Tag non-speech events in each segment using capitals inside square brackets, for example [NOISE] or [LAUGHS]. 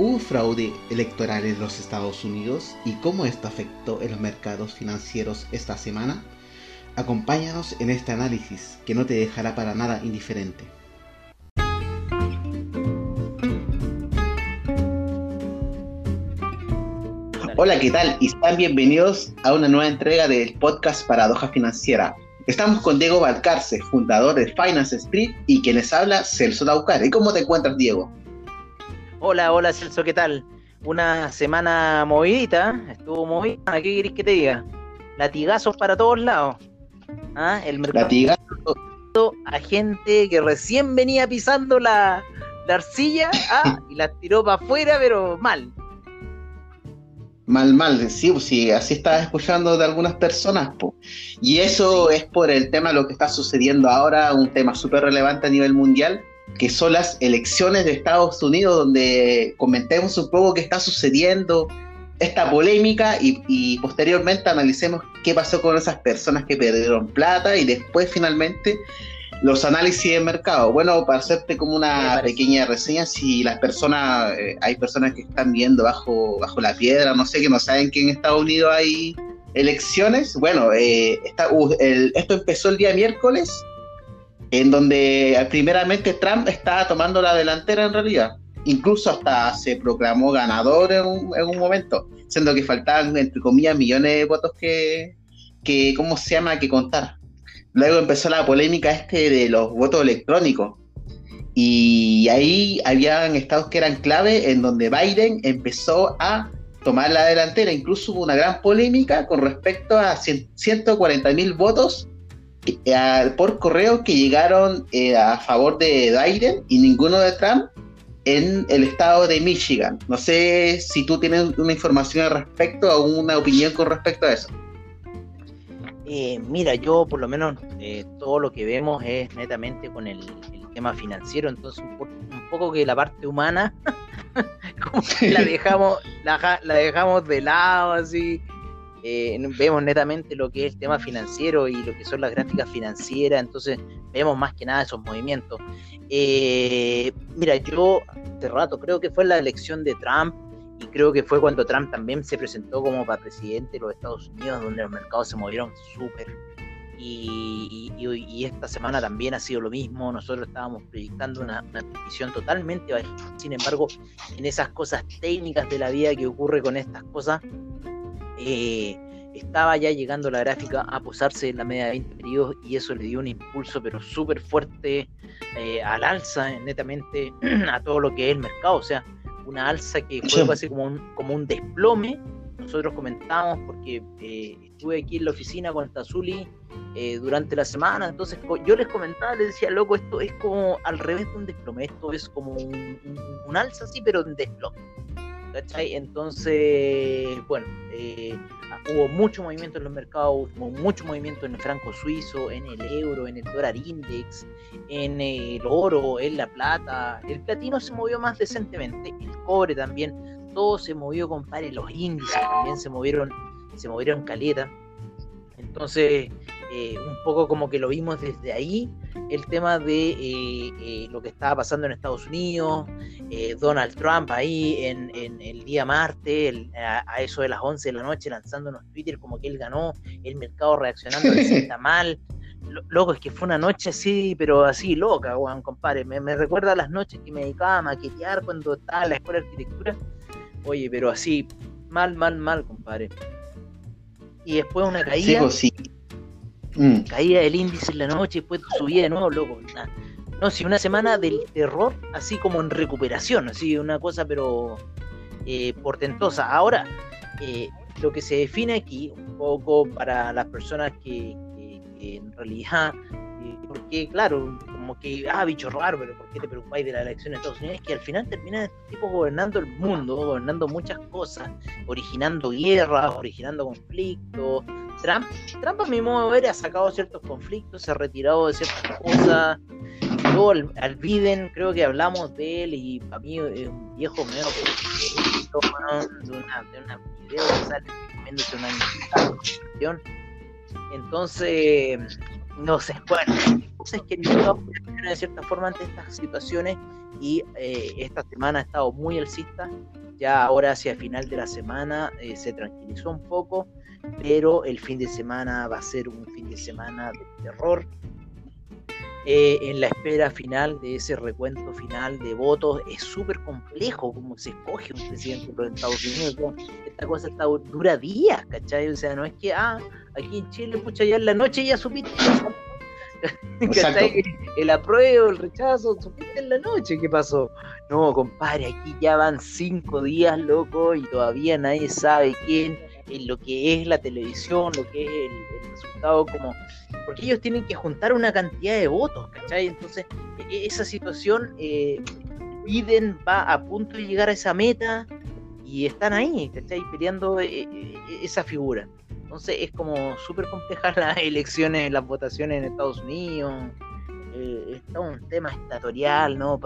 ¿Hubo fraude electoral en los Estados Unidos y cómo esto afectó en los mercados financieros esta semana? Acompáñanos en este análisis que no te dejará para nada indiferente. Hola, ¿qué tal? Y están bienvenidos a una nueva entrega del podcast Paradoja Financiera. Estamos con Diego Valcarce, fundador de Finance Street y quien les habla, Celso Daucar. ¿Y cómo te encuentras, Diego? Hola, hola Celso, ¿qué tal? Una semana movidita, estuvo movida, ¿qué querés que te diga? Latigazos para todos lados. ¿Ah? El mercado Latigazos. a gente que recién venía pisando la, arcilla [LAUGHS] ¿ah? y la tiró para afuera, pero mal. Mal, mal, sí, pues sí, así estaba escuchando de algunas personas. Y eso es por el tema de lo que está sucediendo ahora, un tema súper relevante a nivel mundial, que son las elecciones de Estados Unidos, donde comentemos un poco qué está sucediendo, esta polémica y, posteriormente analicemos qué pasó con esas personas que perdieron plata y después finalmente los análisis de mercado. Bueno, para hacerte como una pequeña reseña, si las personas, eh, hay personas que están viendo bajo, bajo la piedra, no sé, que no saben que en Estados Unidos hay elecciones, bueno, eh, esto empezó el día miércoles en donde primeramente Trump estaba tomando la delantera en realidad. Incluso hasta se proclamó ganador en un, momento, siendo que faltaban, entre comillas, millones de votos que, que, ¿cómo se llama?, que contar. Luego empezó la polémica este de los votos electrónicos. Y ahí habían estados que eran clave en donde Biden empezó a tomar la delantera. Incluso hubo una gran polémica con respecto a 140 mil votos eh, por correo que llegaron eh, a favor de Biden y ninguno de Trump en el estado de Michigan. No sé si tú tienes una información al respecto o una opinión con respecto a eso. Eh, mira, yo por lo menos todo lo que vemos es netamente con el, tema financiero, entonces un, poco que la parte humana [LAUGHS] la [LAUGHS] dejamos la, la dejamos de lado así eh, vemos netamente lo que es el tema financiero y lo que son las gráficas financieras, entonces vemos más que nada esos movimientos. Eh, mira, yo hace rato creo que fue la elección de Trump y creo que fue cuando Trump también se presentó como para presidente de los Estados Unidos, donde los mercados se movieron súper. Y, esta semana también ha sido lo mismo. Nosotros estábamos proyectando una, una visión totalmente Sin embargo, en esas cosas técnicas de la vida que ocurre con estas cosas, eh, estaba ya llegando la gráfica a posarse en la media de 20 periodos y eso le dio un impulso pero súper fuerte eh, al alza, netamente [CLEARS THROAT] a todo lo que es el mercado, o sea, una alza que fue así como un, como un desplome. Nosotros comentamos porque eh, estuve aquí en la oficina con Tazuli durante la semana, entonces yo les comentaba, les decía, loco, esto es como al revés de un desplome, esto es como un, un alza así, pero un desplome. Entonces, bueno, eh, hubo mucho movimiento en los mercados, hubo mucho movimiento en el franco suizo, en el euro, en el dólar index, en el oro, en la plata. El platino se movió más decentemente, el cobre también, todo se movió, compadre, los índices también se movieron, se movieron caleta. Entonces, eh, un poco como que lo vimos desde ahí, el tema de eh, eh, lo que estaba pasando en Estados Unidos, Donald Trump ahí en, el día martes, a, eso de las 11 de la noche, lanzando unos Twitter como que él ganó, el mercado reaccionando está [LAUGHS] mal. Loco, es que fue una noche así, pero así loca, Juan, compadre. Me, me recuerda a las noches que me dedicaba a maquetear cuando estaba en la escuela de arquitectura. Oye, pero así, mal, mal, mal, compadre. Y después una caída. Pues sí, Mm. Caía el índice en la noche y después subía de nuevo, loco. No, sí, una semana del terror, así como en recuperación, así, una cosa, pero eh, portentosa. Ahora, eh, lo que se define aquí, un poco para las personas que, en realidad, porque claro, como que, ah, bicho raro, pero ¿por qué te preocupáis de la elección de Estados Unidos? Es que al final terminan estos tipos gobernando el mundo, gobernando muchas cosas, originando guerras, originando conflictos, Trump, Trump a mi modo de ver ha sacado ciertos conflictos, se ha retirado de ciertas cosas. Luego al, Biden, creo que hablamos de él y para mí es un viejo medio de una, de una video que sale comiéndose una Entonces, no sé, bueno, es que de cierta forma ante estas situaciones y eh, esta semana ha estado muy alcista. Ya ahora hacia final de la semana eh, se tranquilizó un poco, pero el fin de semana va a ser un fin de semana de terror. Eh, en la espera final de ese recuento final de votos es súper complejo cómo se escoge un presidente de los Estados Unidos. Esta cosa está, dura días, ¿cachai? O sea, no es que, ah, aquí en Chile, pucha, ya en la noche ya supiste [LAUGHS] El apruebo, el rechazo, supiste en la noche qué pasó. No, compadre, aquí ya van cinco días, loco, y todavía nadie sabe quién, en lo que es la televisión, lo que es el, resultado, como. Porque ellos tienen que juntar una cantidad de votos, ¿cachai? Entonces, e, e, esa situación, eh, Biden va a punto de llegar a esa meta y están ahí, ¿cachai? Peleando eh, eh, esa figura. Entonces es como súper compleja [LAUGHS] las elecciones, las votaciones en Estados Unidos. Eh, es un tema estatorial, ¿no?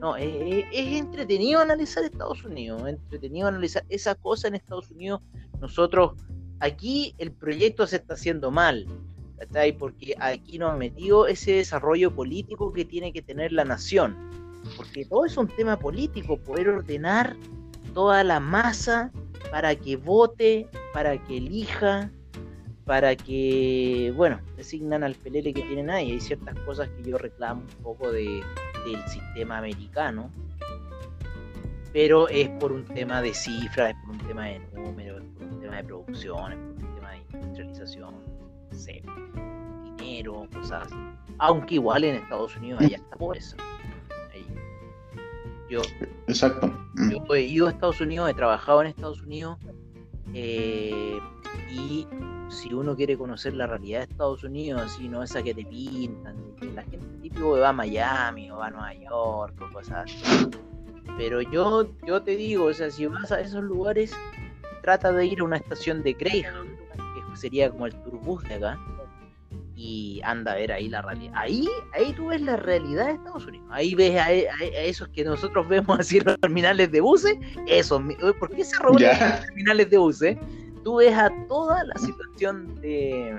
no, es, entretenido analizar Estados Unidos, entretenido analizar esa cosa en Estados Unidos. Nosotros, aquí el proyecto se está haciendo mal, ¿cachai? Porque aquí nos ha metido ese desarrollo político que tiene que tener la nación. Porque todo es un tema político, poder ordenar toda la masa para que vote, para que elija, para que, bueno, designan al pelele que tienen ahí. Hay ciertas cosas que yo reclamo un poco de, del sistema americano, pero es por un tema de cifras, es por un tema de números, es por un tema de producción, es por un tema de industrialización, dinero, cosas así. Aunque igual en Estados Unidos hay hasta pobreza. Yo, Exacto. Mm. Yo he ido a Estados Unidos, he trabajado en Estados Unidos eh, y si uno quiere conocer la realidad de Estados Unidos, así no esa que te pintan, que la gente típico va a Miami o va a Nueva York o cosas así. Pero yo, yo te digo, o sea, si vas a esos lugares, trata de ir a una estación de Greyhound, que sería como el turbús de acá, y anda a ver ahí la realidad. Ahí, ahí tú ves la realidad de Estados Unidos. Ahí ves a, esos que nosotros vemos así en los terminales de buses. Eso, ¿por qué se roban los terminales de buses? Tú ves a toda la situación de,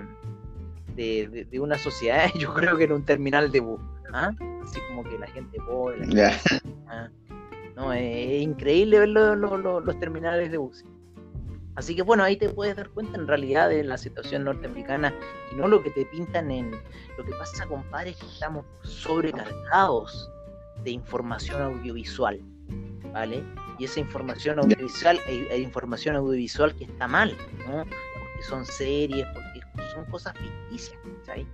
de, una sociedad, [LAUGHS] yo creo que en un terminal de bus. ¿ah? Así como que la gente pobre. ¿ah? No, es, increíble ver los terminales de buses. Así que bueno, ahí te puedes dar cuenta en realidad de la situación norteamericana y no lo que te pintan en lo que pasa, compadre, es que estamos sobrecargados de información audiovisual, ¿vale? Y esa información audiovisual, hay, información audiovisual que está mal, ¿no? Porque son series, porque son cosas ficticias, ¿sabes?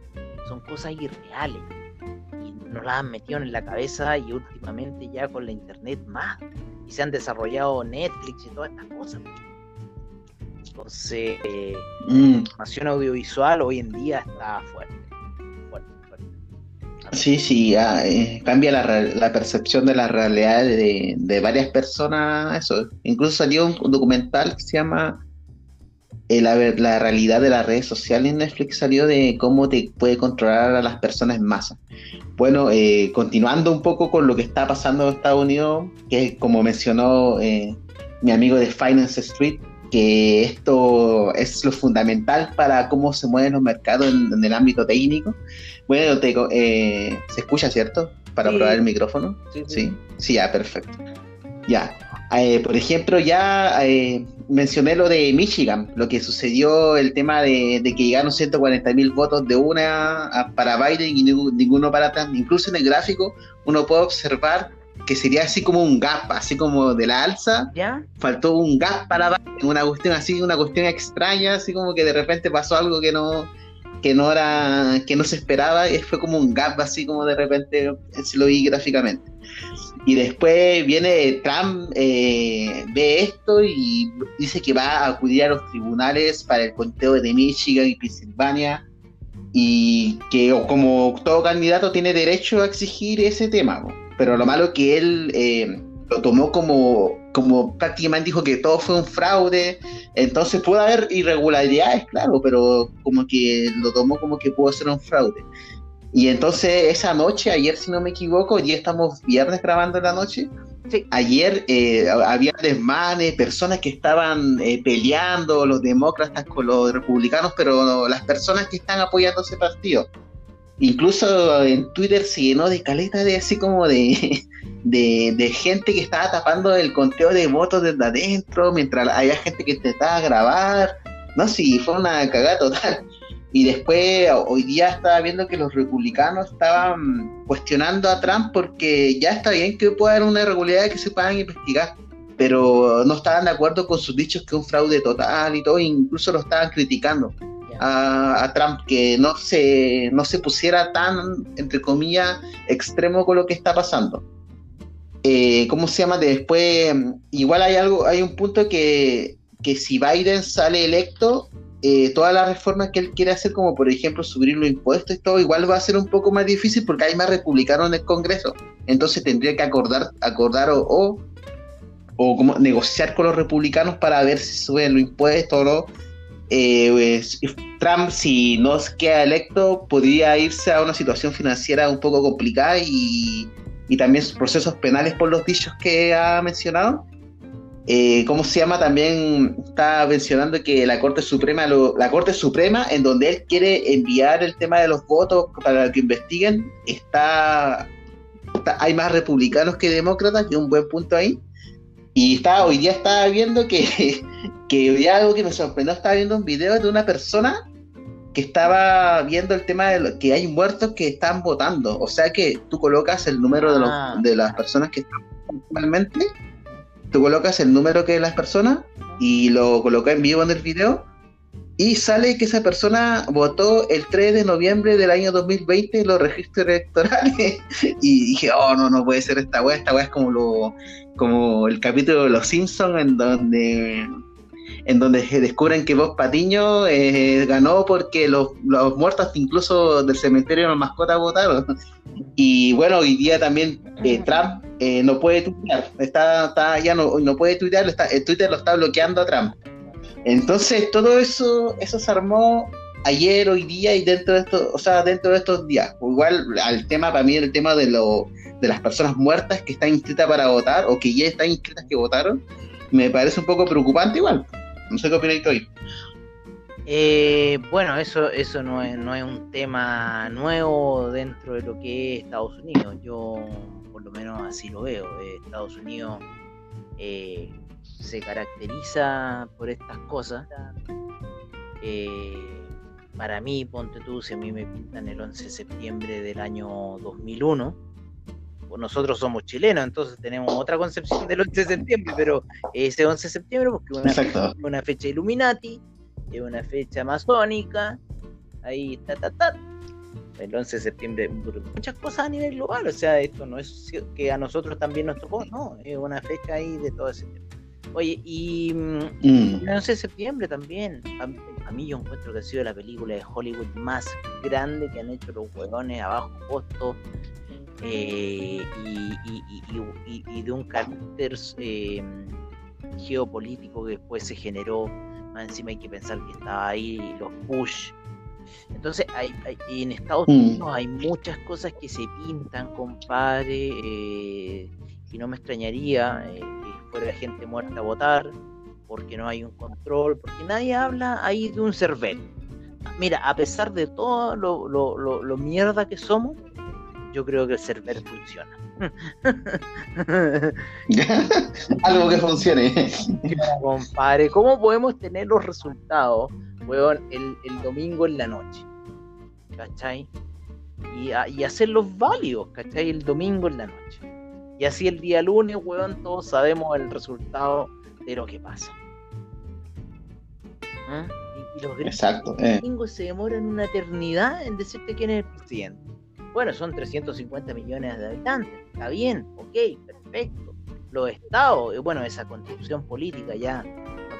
Son cosas irreales. Y nos las han metido en la cabeza y últimamente ya con la internet más. Y se han desarrollado Netflix y todas estas cosas. Entonces, la mm. información audiovisual hoy en día está fuerte. fuerte, fuerte. Sí, sí, eh, cambia la, percepción de la realidad de, varias personas. Eso. Incluso salió un, documental que se llama eh, la, realidad de las redes sociales en Netflix salió de cómo te puede controlar a las personas en masa. Bueno, eh, continuando un poco con lo que está pasando en Estados Unidos, que como mencionó mi amigo de Finance Street, que esto es lo fundamental para cómo se mueven los mercados en, el ámbito técnico. Bueno, te, eh, ¿se escucha, cierto? Para probar el micrófono. Sí, sí, ya, perfecto. Ya. Eh, por ejemplo, ya eh, mencioné lo de Michigan, lo que sucedió, el tema de, que llegaron 140 mil votos de una para Biden y ninguno para Trump. Incluso en el gráfico uno puede observar que sería así como un gap, así como de la alza. ¿Ya? Faltó un gap para una cuestión así, una cuestión extraña, así como que de repente pasó algo que no que no era que no se esperaba y fue como un gap así como de repente se lo vi gráficamente y después viene Trump eh, ve esto y dice que va a acudir a los tribunales para el conteo de Michigan y Pensilvania y que como todo candidato tiene derecho a exigir ese tema pero lo malo que él eh, lo tomó como, como prácticamente dijo que todo fue un fraude, entonces puede haber irregularidades, claro, pero como que lo tomó como que pudo ser un fraude. Y entonces esa noche, ayer si no me equivoco, ya estamos viernes grabando en la noche, ayer eh, había desmanes, personas que estaban eh, peleando, los demócratas con los republicanos, pero las personas que están apoyando ese partido incluso en Twitter se llenó de caleta de así como [LAUGHS] de, de, gente que estaba tapando el conteo de votos desde adentro, mientras había gente que intentaba grabar. No, sí, fue una cagada total. Y después, hoy día estaba viendo que los republicanos estaban cuestionando a Trump porque ya está bien que pueda haber una irregularidad que se puedan investigar, pero no estaban de acuerdo con sus dichos que es un fraude total y todo, incluso lo estaban criticando a, Trump, que no se, no se pusiera tan, entre comillas, extremo con lo que está pasando. Eh, ¿Cómo se llama? Después, igual hay algo, hay un punto que, que si Biden sale electo, eh, todas las reformas que él quiere hacer, como por ejemplo subir los impuestos y todo, igual va a ser un poco más difícil porque hay más republicanos en el Congreso. Entonces tendría que acordar, acordar o, o, como negociar con los republicanos para ver si suben los impuestos o no. Eh, Trump, si no queda electo, podría irse a una situación financiera un poco complicada y, y también procesos penales por los dichos que ha mencionado. Eh, ¿Cómo se llama? También está mencionando que la Corte Suprema, la Corte Suprema, en donde él quiere enviar el tema de los votos para que investiguen, está, hay más republicanos que demócratas, es un buen punto ahí. Y está, hoy día estaba viendo que, [LAUGHS] que hoy algo que me sorprendió, estaba viendo un video de una persona que estaba viendo el tema de que hay muertos que están votando. O sea que tú colocas el número de, los, ah. de las personas que están actualmente tú colocas el número que es las personas y lo colocas en vivo en el video y sale que esa persona votó el 3 de noviembre del año 2020 en los registros electorales [LAUGHS] y dije, oh no, no puede ser esta weá, esta weá es como lo como el capítulo de Los Simpsons en donde en donde descubren que Bob Patiño eh, ganó porque los, los, muertos incluso del cementerio de las mascotas votaron. Y bueno, hoy día también eh, Trump eh, no puede tuitear, está, está, ya no, no puede tuitear, está, el Twitter lo está bloqueando a Trump. Entonces todo eso, eso se armó ayer, hoy día y dentro de estos, o sea, dentro de estos días. Igual al tema para mí el tema de lo, de las personas muertas que están inscritas para votar o que ya están inscritas que votaron, me parece un poco preocupante igual. No sé qué opináis hoy. Eh, bueno, eso, eso no, es, no es un tema nuevo dentro de lo que es Estados Unidos. Yo por lo menos así lo veo. Eh, Estados Unidos eh, se caracteriza por estas cosas. para mí, ponte tú, si a mí me pintan el 11 de septiembre del año 2001, pues nosotros somos chilenos, entonces tenemos otra concepción del 11 de septiembre, pero ese 11 de septiembre, porque una, una fecha Illuminati, es una fecha masónica, ahí ta ta ta. El 11 de septiembre, muchas cosas a nivel global, o sea, esto no es que a nosotros también nos tocó, no, es una fecha ahí de todo ese tiempo. Oye, y mm. el 11 de septiembre también, a, mí yo encuentro que ha sido la película de Hollywood más grande que han hecho los huevones a bajo costo eh, y, de un carácter eh, geopolítico que después se generó más encima hay que pensar que estaba ahí los Bush. Entonces, hay, en Estados mm. Unidos hay muchas cosas que se pintan, compadre, eh, y no me extrañaría eh, fuera gente muerta a votar, porque no hay un control, porque nadie habla ahí de un cervel. Mira, a pesar de todo lo, lo, lo mierda que somos, yo creo que el server funciona. [LAUGHS] Algo que funcione. [LAUGHS] Compadre, ¿cómo podemos tener los resultados, weón, el, domingo en la noche? ¿Cachai? Y, y hacerlos válidos, ¿cachai? El domingo en la noche. Y así el día lunes, weón, todos sabemos el resultado de lo que pasa. ¿Ah? Y, los Exacto, eh. domingos se demoran una eternidad en decirte quién es el presidente. Bueno, son 350 millones de habitantes, está bien, ok, perfecto. Los estados, eh, bueno, esa constitución política ya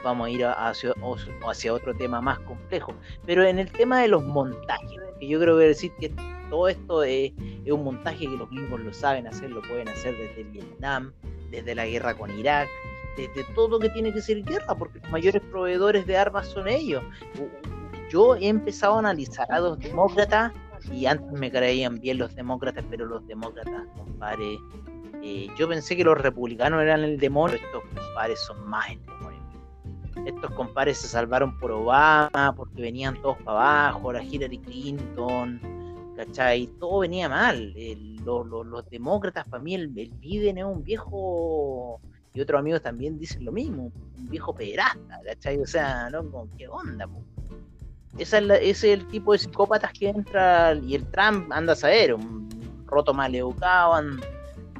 vamos a ir hacia, otro tema más complejo. Pero en el tema de los montajes, que yo creo que decir que todo esto es, un montaje que los gringos lo saben hacer, lo pueden hacer desde Vietnam, desde la guerra con Irak, desde todo lo que tiene que ser guerra, porque los mayores proveedores de armas son ellos. Yo he empezado a analizar a los demócratas y antes me creían bien los demócratas, pero los demócratas, compadre, eh, yo pensé que los republicanos eran el demonio, estos compadres son más el demonio. Estos compadres se salvaron por Obama, porque venían todos para abajo, la Hillary Clinton, ¿cachai? Todo venía mal. los demócratas, para mí, el, Biden es un viejo, y otros amigos también dicen lo mismo, un viejo pederasta, ¿cachai? O sea, ¿no? ¿Qué onda? Esa es ese es el tipo de psicópatas que entra, y el Trump anda a saber, un roto mal educado,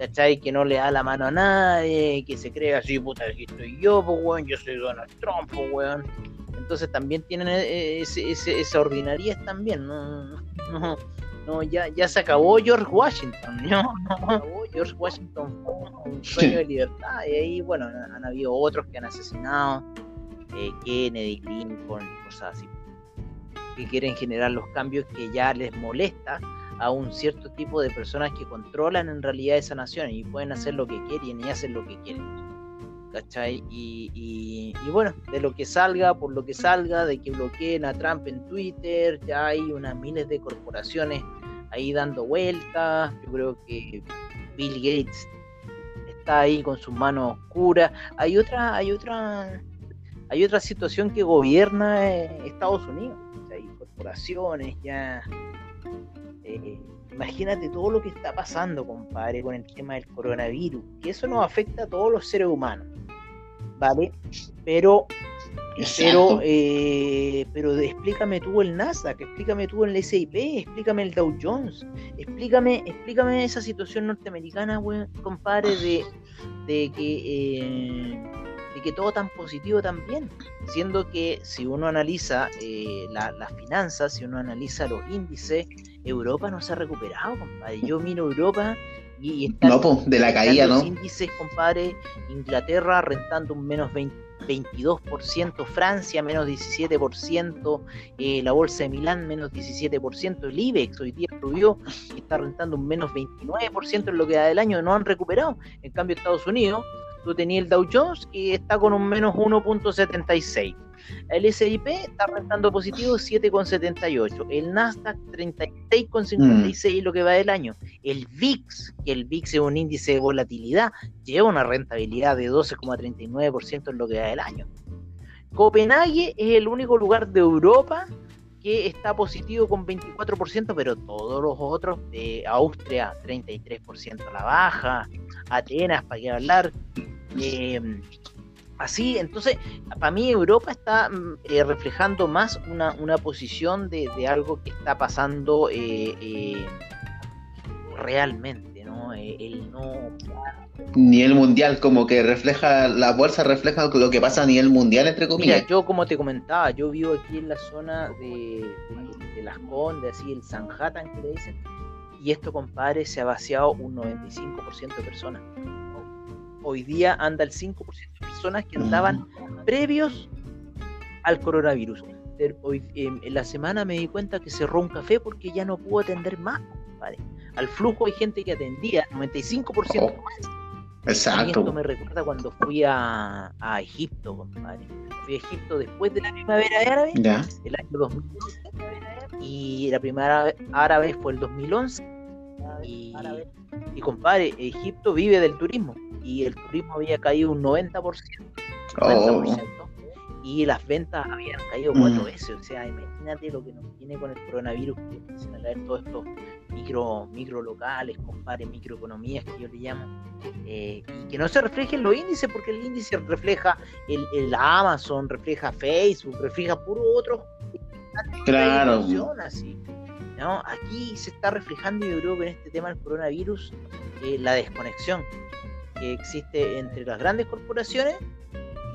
¿cachai? Que no le da la mano a nadie, que se cree así, puta, aquí estoy yo, pues, weón, yo soy Donald Trump, pues, weón. Entonces también tienen e, e, ese, esa ordinariedad también, ¿no? no, ya, ya se acabó George Washington, ¿no? [LAUGHS] acabó George Washington fue un sueño de libertad, y ahí, bueno, han, habido otros que han asesinado, eh, Kennedy, Lincoln, cosas así, que quieren generar los cambios que ya les molesta a un cierto tipo de personas que controlan en realidad esa nación y pueden hacer lo que quieren y hacen lo que quieren. ¿Cachai? Y, bueno, de lo que salga, por lo que salga, de que bloqueen a Trump en Twitter, ya hay unas miles de corporaciones ahí dando vueltas. Yo creo que Bill Gates está ahí con sus manos oscuras. Hay otra, hay otra, hay otra situación que gobierna eh, Estados Unidos. hay corporaciones ya eh, imagínate todo lo que está pasando, compadre, con el tema del coronavirus, que eso nos afecta a todos los seres humanos, ¿vale? Pero, pero, eh, pero explícame tú el Nasdaq, explícame tú el S&P, explícame el Dow Jones, explícame, explícame esa situación norteamericana, compadre, de, de que... Eh, de que todo tan positivo también, siendo que si uno analiza las finanzas, si uno analiza los índices, Europa no se ha recuperado, compadre. Yo miro Europa y, está no, pues, de la caída, los índices, compadre, Inglaterra rentando un menos 22%, Francia menos 17%, eh, la bolsa de Milán menos 17%, el IBEX hoy día subió y está rentando un menos 29% en lo que da del año, no han recuperado. En cambio, Estados Unidos, tú tenías el Dow Jones y está con un menos 1.76 el S&P está rentando positivo 7,78. El Nasdaq 36,56 mm. lo que va del año. El VIX, que el VIX es un índice de volatilidad, lleva una rentabilidad de 12,39% en lo que va del año. Copenhague es el único lugar de Europa que está positivo con 24%, pero todos los otros, de Austria 33% a la baja, Atenas, para qué hablar, eh, así, entonces, para mí Europa está mm, eh, reflejando más una, posición de, algo que está pasando eh, eh, realmente, ¿no? el no... Nivel mundial, como que refleja, la bolsa refleja lo que pasa a nivel mundial, entre comillas. Mira, yo como te comentaba, yo vivo aquí en la zona de, de, Las Condes, así el Sanhattan que le dicen, y esto, compadre, se ha vaciado un 95% de personas hoy día anda el 5% de personas que andaban previos al coronavirus. Hoy, em, en la semana me di cuenta que cerró un café porque ya no pudo atender más, Al flujo hay gente que atendía 95% más. Exacto. Y esto me recuerda cuando fui a, a Egipto, compadre. Fui a Egipto después de la primavera árabe, el año 2011, y la primavera árabe fue el 2011. Y, y compadre, Egipto vive del turismo y el turismo había caído un 90%, y las ventas habían caído cuatro mm. veces. O sea, imagínate lo que nos tiene con el coronavirus, que empiezan a caer todos estos micro, micro locales, compadre, microeconomías que yo le llamo, eh, y que no se reflejen los índices, porque el índice refleja el, el Amazon, refleja Facebook, refleja puro otro. Claro. Así. ¿no? Aquí se está reflejando, yo creo que en este tema del coronavirus, eh, la desconexión que existe entre las grandes corporaciones.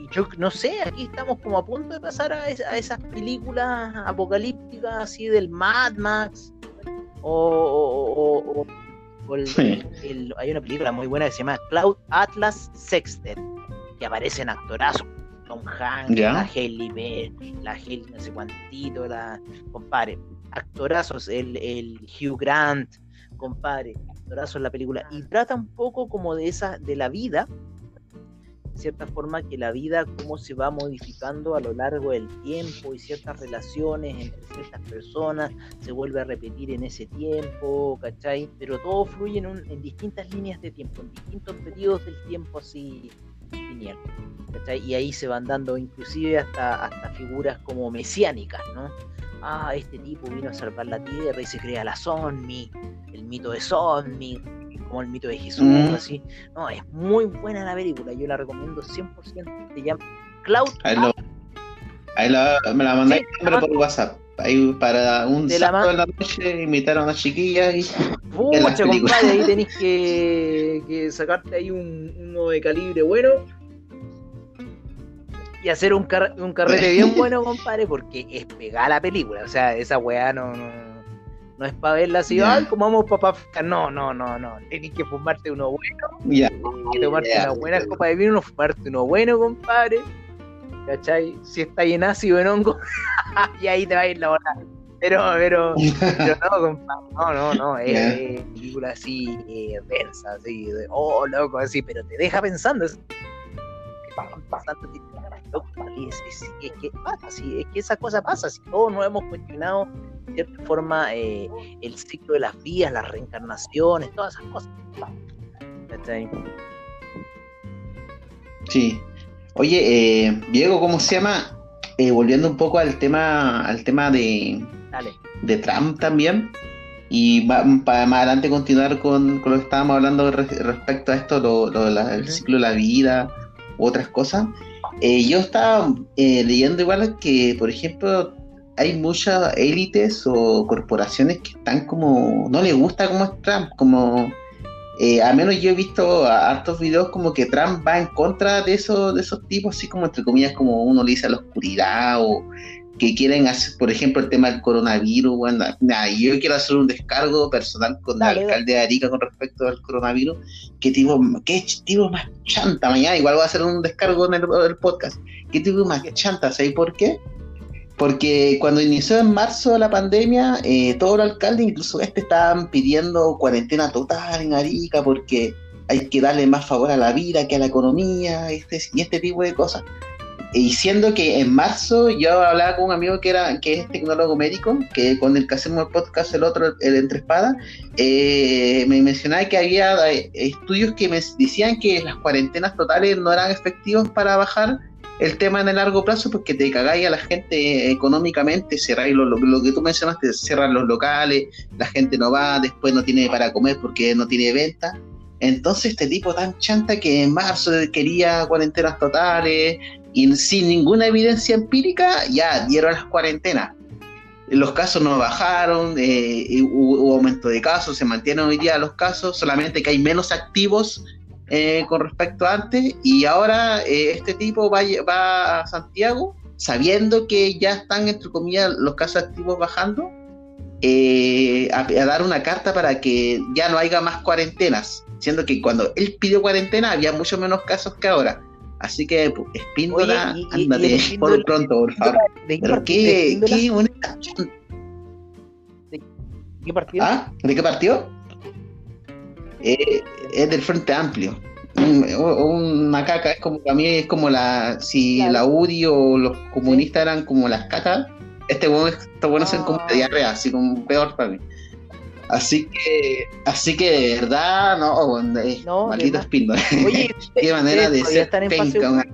Y yo no sé, aquí estamos como a punto de pasar a, esas películas apocalípticas así del Mad Max o, hay una película muy buena que se llama Cloud Atlas Sextet que aparecen actorazos Tom Hanks, la Hailey Berry, la Hailey no sé cuántito, la compadre, actorazos, el, el Hugh Grant, compadre, en la película, y trata un poco como de esa, de la vida, de cierta forma que la vida cómo se va modificando a lo largo del tiempo y ciertas relaciones entre ciertas personas se vuelve a repetir en ese tiempo, ¿cachai? Pero todo fluye en, en distintas líneas de tiempo, en distintos periodos del tiempo así Y ahí se van dando inclusive hasta, hasta figuras como mesiánicas, ¿no? Ah, este tipo vino a salvar la tierra y se crea la Sonmi, el mito de Sonmi, como el mito de Jesús, mm. así. No, es muy buena la película, yo la recomiendo 100%. Se llama Cloud. Ahí, ahí la, me la mandé por WhatsApp. Ahí para un de sábado de la noche invitaron a una chiquilla y. Pucha, compadre, ahí tenéis que, que, sacarte ahí un, uno de calibre bueno y hacer un, un carrete bien [LAUGHS] bueno, compadre, porque es pegar la película. O sea, esa weá no, no, es para verla así, ay, como vamos papá. No, no, no, no. Tienes que fumarte uno bueno. Yeah. que tomarte una buena copa de vino, fumarte uno bueno, compadre. ¿Cachai? Si está en ácido en hongo, [LAUGHS] y ahí te va a ir la hora. Pero, pero, pero no, [LAUGHS] compadre, no, no, no, es, película así, eh, densa, así, de, oh, loco, así, pero te deja pensando. Es, es, es, que pasa, es que esa cosa pasa, si todos nos hemos cuestionado de cierta forma eh, el ciclo de las vías, las reencarnaciones, todas esas cosas. Sí. Oye, eh, Diego, ¿cómo se llama? Eh, volviendo un poco al tema, al tema de, de Trump también. Y para más adelante continuar con, con, lo que estábamos hablando respecto a esto, lo, el ciclo de la vida, u otras cosas. Eh, yo estaba eh, leyendo igual que, por ejemplo, hay muchas élites o corporaciones que están como, no les gusta cómo es Trump, como, eh, al menos yo he visto hartos videos como que Trump va en contra de, eso, de esos tipos, así como entre comillas, como uno le dice a la oscuridad o que quieren hacer, por ejemplo, el tema del coronavirus. Bueno, nada, yo quiero hacer un descargo personal con el alcalde de Arica con respecto al coronavirus. ¿Qué tipo, qué tipo más chanta? Mañana igual voy a hacer un descargo en el, podcast. ¿Qué tipo más chanta? ¿Sabes por qué? Porque cuando inició en marzo la pandemia, eh, todos los alcaldes, incluso este, estaban pidiendo cuarentena total en Arica porque hay que darle más favor a la vida que a la economía este, y este tipo de cosas. Y siendo que en marzo yo hablaba con un amigo que era que es tecnólogo médico, que con el que hacemos el podcast, el otro, el Entre Espadas, eh, me mencionaba que había eh, estudios que me decían que las cuarentenas totales no eran efectivos para bajar el tema en el largo plazo porque te cagáis a la gente económicamente, cerráis lo, lo, que tú mencionaste, cierran los locales, la gente no va, después no tiene para comer porque no tiene venta. Entonces este tipo tan chanta que en marzo quería cuarentenas totales, y sin ninguna evidencia empírica ya dieron las cuarentenas. Los casos no bajaron, eh, hubo, aumento de casos, se mantienen hoy día los casos, solamente que hay menos activos eh, con respecto a antes y ahora eh, este tipo va, va, a Santiago sabiendo que ya están, entre comillas, los casos activos bajando, a, a, dar una carta para que ya no haya más cuarentenas, siendo que cuando él pidió cuarentena había mucho menos casos que ahora. Así que, Espíndola, ándate [LAUGHS] por pronto, por favor. ¿De, qué, qué, qué, ¿De qué partido? ¿Ah? ¿De qué partido? Eh, es del Frente Amplio. una caca, es como, a mí es como la, si la UDI o los comunistas eran como las cacas, este bueno, estos buenos son como de diarrea, así como peor para mí. Así que, así que de verdad, no, no maldito Spielberg. Oye, [LAUGHS] qué manera de ser penca una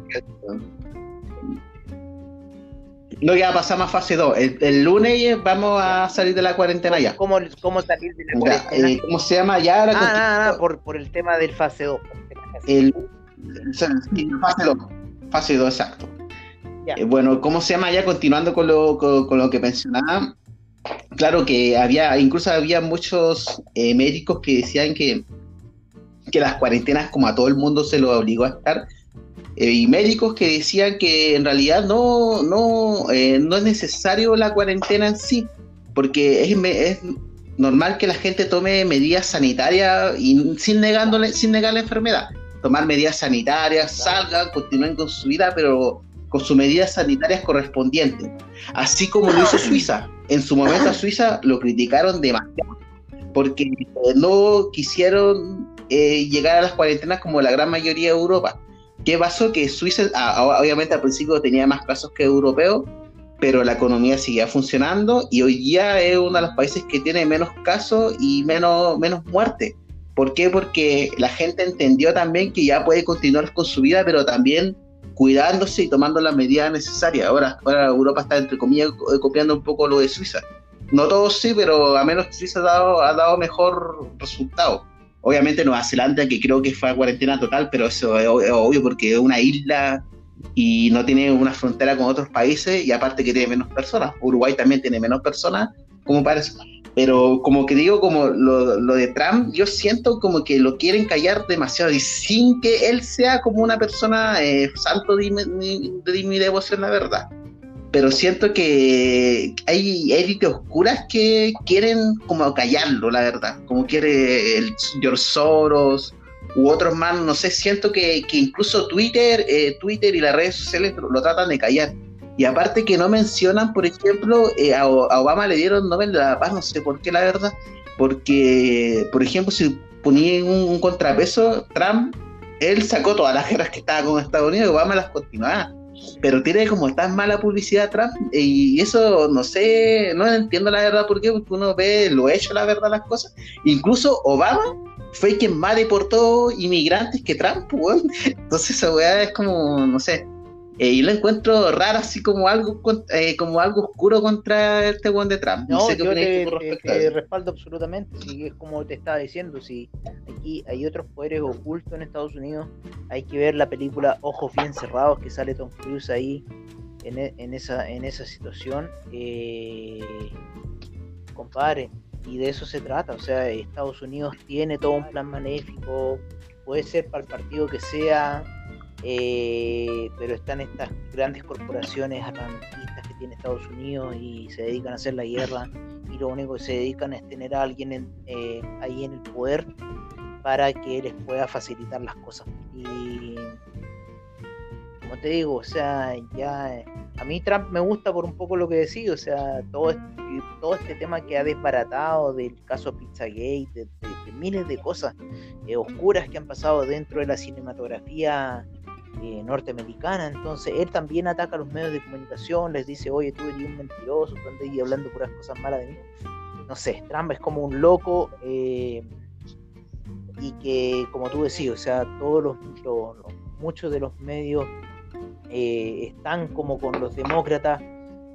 Lo que va a fase 2. El, lunes vamos a salir de la cuarentena ya. ¿Cómo, cómo salir de la cuarentena? Eh, ¿Cómo se llama? Ya ahora ah, por, por el tema del fase 2. El, fase 2. Fase 2, exacto. Eh, bueno, ¿cómo se llama? Ya continuando con lo, con, con lo que mencionaba claro que había, incluso había muchos eh, médicos que decían que, que las cuarentenas, como a todo el mundo se lo obligó a estar, eh, y médicos que decían que en realidad no, no, eh, no es necesario la cuarentena en sí, porque es, es normal que la gente tome medidas sanitarias y sin, negándole, sin negar la enfermedad. Tomar medidas sanitarias, salgan, continúen con su vida, pero con sus medidas sanitarias correspondientes. Así como lo hizo Suiza en su momento a Suiza lo criticaron demasiado porque no quisieron eh, llegar a las cuarentenas como la gran mayoría de Europa. ¿Qué pasó? Que Suiza, ah, obviamente al principio tenía más casos que europeos, pero la economía seguía funcionando y hoy día es uno de los países que tiene menos casos y menos, menos muertes. ¿Por qué? Porque la gente entendió también que ya puede continuar con su vida, pero también cuidándose y tomando las medidas necesarias. Ahora, Europa está, entre comillas, copiando un poco lo de Suiza. No todos sí, pero a menos Suiza ha dado, ha dado mejor resultado. Obviamente Nueva Zelanda, que creo que fue a cuarentena total, pero eso es obvio porque es una isla y no tiene una frontera con otros países y aparte tiene menos personas. Uruguay también tiene menos personas, como parece. Pero como que digo, como lo, de Trump, yo siento como que lo quieren callar demasiado y sin que él sea como una persona eh, santo de mi, devoción, la verdad. Pero siento que hay élites oscuras que quieren como callarlo, la verdad. Como quiere el George Soros u otros más, no sé, siento que, incluso Twitter, eh, Twitter y las redes sociales lo tratan de callar y aparte que no mencionan, por ejemplo, eh, a, Obama le dieron Nobel de la Paz, no sé por qué la verdad, porque, por ejemplo, si ponía un, contrapeso, Trump, él sacó todas las guerras que estaba con Estados Unidos y Obama las continuaba. Pero tiene como tan mala publicidad Trump y eso no sé, no entiendo la verdad por qué, porque uno ve lo hecho, la verdad, las cosas. Incluso Obama fue quien más deportó inmigrantes que Trump, [LAUGHS] Entonces esa weá es como, no sé, eh, y lo encuentro raro, así como algo eh, como algo oscuro contra este buen de Trump. No, sé qué yo te, respaldo absolutamente. Si es como te estaba diciendo, si aquí hay otros poderes ocultos en Estados Unidos, hay que ver la película Ojos bien cerrados que sale Tom Cruise ahí en, e, esa en esa situación. Eh, compadre, y de eso se trata. O sea, Estados Unidos tiene todo un plan maléfico, puede ser para el partido que sea eh, pero están estas grandes corporaciones atlantistas que tiene Estados Unidos y se dedican a hacer la guerra y lo único que se dedican es tener a alguien eh, ahí en el poder para que les pueda facilitar las cosas. Y como te digo, o sea, ya a mí Trump me gusta por un poco lo que decía, o sea, todo este, todo este tema que ha desbaratado del caso Pizzagate, de, de, miles de cosas eh, oscuras que han pasado dentro de la cinematografía eh, norteamericana. Entonces él también ataca a los medios de comunicación, les dice, oye, tú eres un mentiroso, tú andas hablando puras cosas malas de mí. No sé, Trump es como un loco eh, y que, como tú decías, o sea, todos los, muchos de los medios eh, están como con los demócratas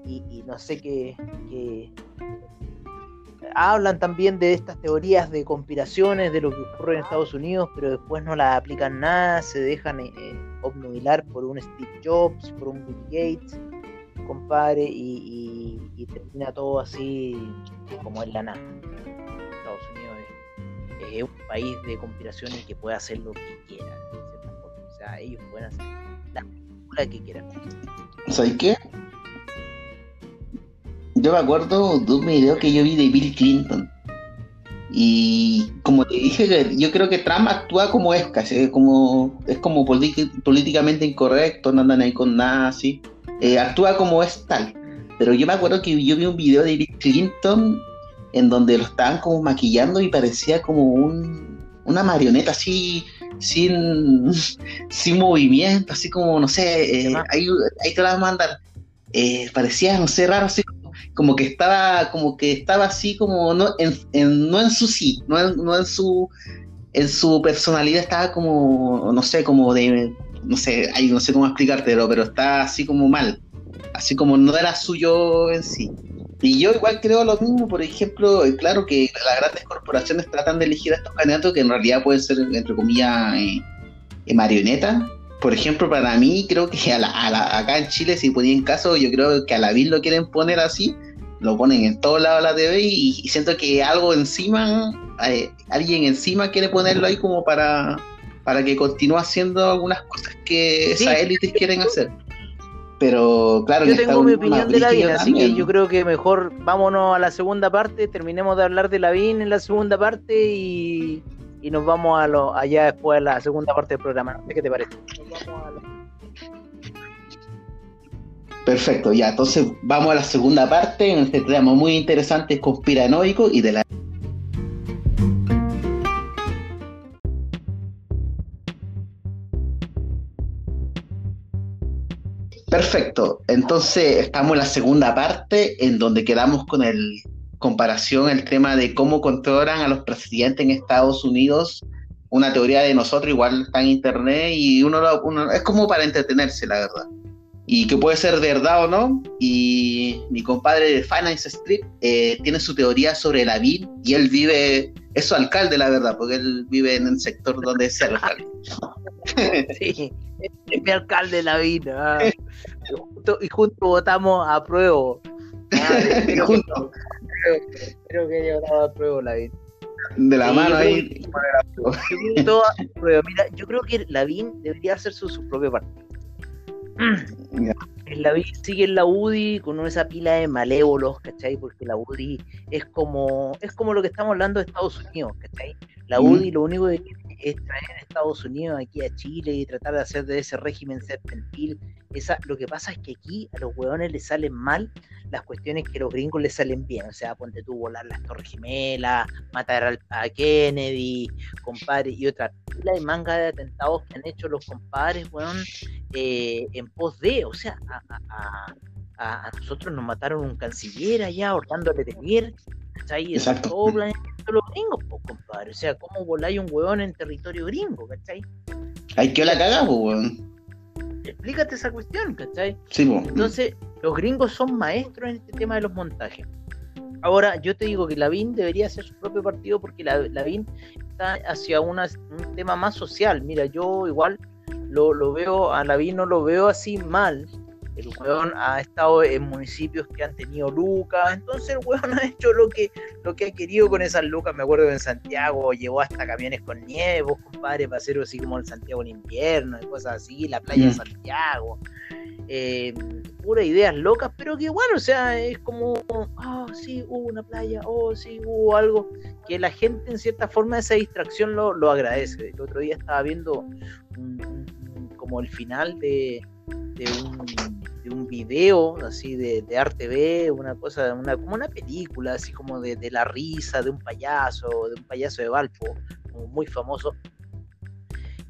y, no sé qué, hablan también de estas teorías de conspiraciones, de lo que ocurre en Estados Unidos, pero después no las aplican nada, se dejan obnubilar por un Steve Jobs, por un Bill Gates, compadre, y, termina todo así como en la nada. Estados Unidos es, un país de conspiraciones que puede hacer lo que quiera, O sea, ellos pueden hacer la película que quieran. ¿Sabes qué? Yo me acuerdo de un video que yo vi de Bill Clinton y como te dije, yo creo que Trump actúa como es, casi, como, es como políticamente incorrecto, no andan ahí con nada así. Eh, actúa como es tal. Pero yo me acuerdo que yo vi un video de Bill Clinton en donde lo estaban como maquillando y parecía como un, una marioneta así, sin, [LAUGHS] sin movimiento, así como, no sé, eh, ahí, ahí, te la mandar. Eh, parecía, no sé, raro, así como que estaba, como que estaba así como no en, no en su sí, no en, no en su en su personalidad estaba como, no sé, como de, no sé, ay, no sé cómo explicártelo, pero está así como mal, así como no era suyo en sí. Y yo igual creo lo mismo, por ejemplo, eh, claro que las grandes corporaciones tratan de elegir a estos candidatos que en realidad pueden ser, entre comillas, eh, eh, marionetas, por ejemplo, para mí, creo que acá en Chile, si en caso, yo creo que a la VIL lo quieren poner así, lo ponen en todos lados de la TV y, siento que algo encima, eh, alguien encima quiere ponerlo ahí como para, para que continúe haciendo algunas cosas que esas élites quieren hacer. Pero claro, yo tengo mi opinión de la VIN, así que yo creo que mejor vámonos a la segunda parte, terminemos de hablar de la VIN en la segunda parte y y nos vamos a lo, allá después a la segunda parte del programa. ¿Qué te parece? Perfecto, ya, entonces vamos a la segunda parte en este tema muy interesante, conspiranoico y de la... Perfecto, entonces estamos en la segunda parte en donde quedamos con el comparación el tema de cómo controlan a los presidentes en Estados Unidos. Una teoría de nosotros igual está en internet y uno, uno es como para entretenerse, la verdad y que puede ser verdad o no. Y mi compadre de Finance Street eh, tiene su teoría sobre la BIN y él vive, es su alcalde, la verdad, porque él vive en el sector donde es el alcalde. [LAUGHS] sí, es mi alcalde la BIN. Ah. y juntos votamos a prueba. [LAUGHS] Ah, y juntos. Creo que votado a prueba la BIN. De la mano ahí. Yo, Mira, yo creo que la BIN debería hacer su, su propio partido la, sigue en la UDI con esa pila de malévolos, ¿cachai? Porque la UDI es como, es como lo que estamos hablando de Estados Unidos, ¿cachai? La UDI lo único que es traer a Estados Unidos aquí a Chile y tratar de hacer de ese régimen serpentil. Esa, lo que pasa es que aquí a los hueones les salen mal las cuestiones que a los gringos les salen bien. O sea, ponte tú volar las Torres Gemelas, matar a Kennedy, compadre, y otra pila de manga de atentados que han hecho los compadres, weón, eh, en pos de, o sea, a, nosotros nos mataron un canciller allá, de Tenier, ¿cachai? Exacto. Todo los gringos, pues, compadre. O sea, ¿cómo voláis un hueón en territorio gringo, cachai? Hay que la cagamos, weón. Explícate esa cuestión, ¿cachai? Sí, pues. Entonces, los gringos son maestros en este tema de los montajes. Ahora, yo te digo que Lavín debería hacer su propio partido porque la, Lavín está hacia un tema más social. Mira, yo igual lo, lo veo, a Lavín no lo veo así mal, el weón ha estado en municipios que han tenido lucas, entonces el weón [LAUGHS] ha hecho lo que, lo que ha querido con esas lucas. Me acuerdo que en Santiago llevó hasta camiones con nieve, vos, compadre, para hacer así como el Santiago en invierno y cosas así, la playa de mm. Santiago. Eh, pura ideas locas, pero que igual, o sea, es como, oh, sí, hubo una playa, oh, sí, hubo algo, que la gente en cierta forma esa distracción lo, lo agradece. El otro día estaba viendo como el final de, de un un video así de, arte B, una cosa, una, como una película, así como de, de, la risa de un payaso, de un payaso de Valpo, muy famoso.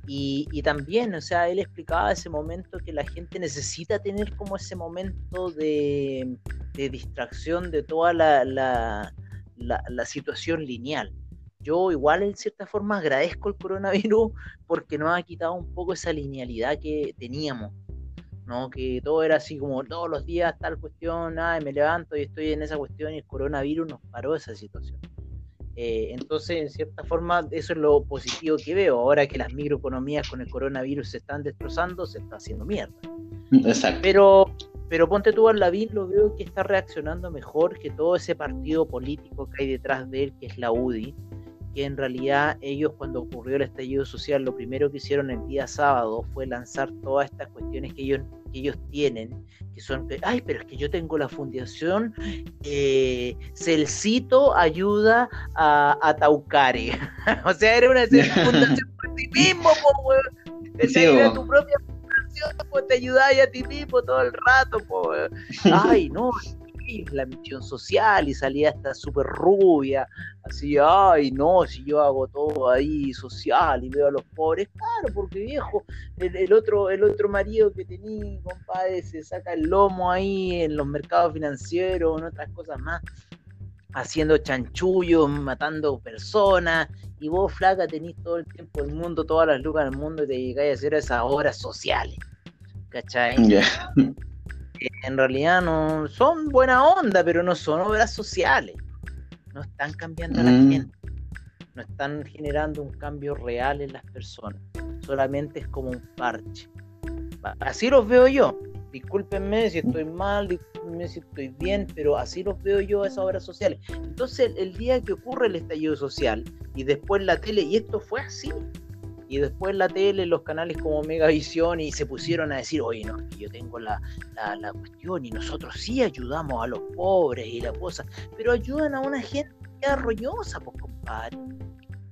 Y, y, también, o sea, él explicaba ese momento que la gente necesita tener como ese momento de, de distracción de toda la, la, la situación lineal yo igual en cierta forma agradezco el coronavirus porque nos ha quitado un poco esa linealidad que teníamos. ¿No? Que todo era así como todos los días tal cuestión, ay, me levanto y estoy en esa cuestión y el coronavirus nos paró esa situación. Eh, entonces, en cierta forma, eso es lo positivo que veo. Ahora que las microeconomías con el coronavirus se están destrozando, se está haciendo mierda. Exacto. Pero, pero ponte tú al Lavín, lo veo que está reaccionando mejor que todo ese partido político que hay detrás de él, que es la UDI que en realidad ellos cuando ocurrió el estallido social, lo primero que hicieron el día sábado fue lanzar todas estas cuestiones que ellos, que ellos tienen, que son, ay, pero es que yo tengo la fundación eh, Celcito Ayuda a, a Taucare. [LAUGHS] o sea, era una [LAUGHS] fundación por ti mismo, po, Era tu propia fundación, pues te ayudáis a ti mismo todo el rato, po, [LAUGHS] Ay, no, la misión social y salía hasta súper rubia, así, ay, no, si yo hago todo ahí social y veo a los pobres, claro, porque viejo, el, otro, el otro marido que tenía, compadre, se saca el lomo ahí en los mercados financieros, en otras cosas más, haciendo chanchullos, matando personas, y vos, flaca, tenés todo el tiempo del mundo, todas las lucas del mundo, y te llegáis a hacer esas obras sociales. ¿Cachai? En realidad no son buena onda, pero no son obras sociales. No están cambiando a la mm. gente. No están generando un cambio real en las personas. Solamente es como un parche. Así los veo yo. Discúlpenme si estoy mal, discúlpenme si estoy bien, pero así los veo yo esas obras sociales. Entonces, el día que ocurre el estallido social y después la tele, y esto fue así, y después la tele, los canales como Megavisión, y se pusieron a decir, oye, no, yo tengo la, la, cuestión y nosotros sí ayudamos a los pobres y la cosa, pero ayudan a una gente arroyosa, pues compadre,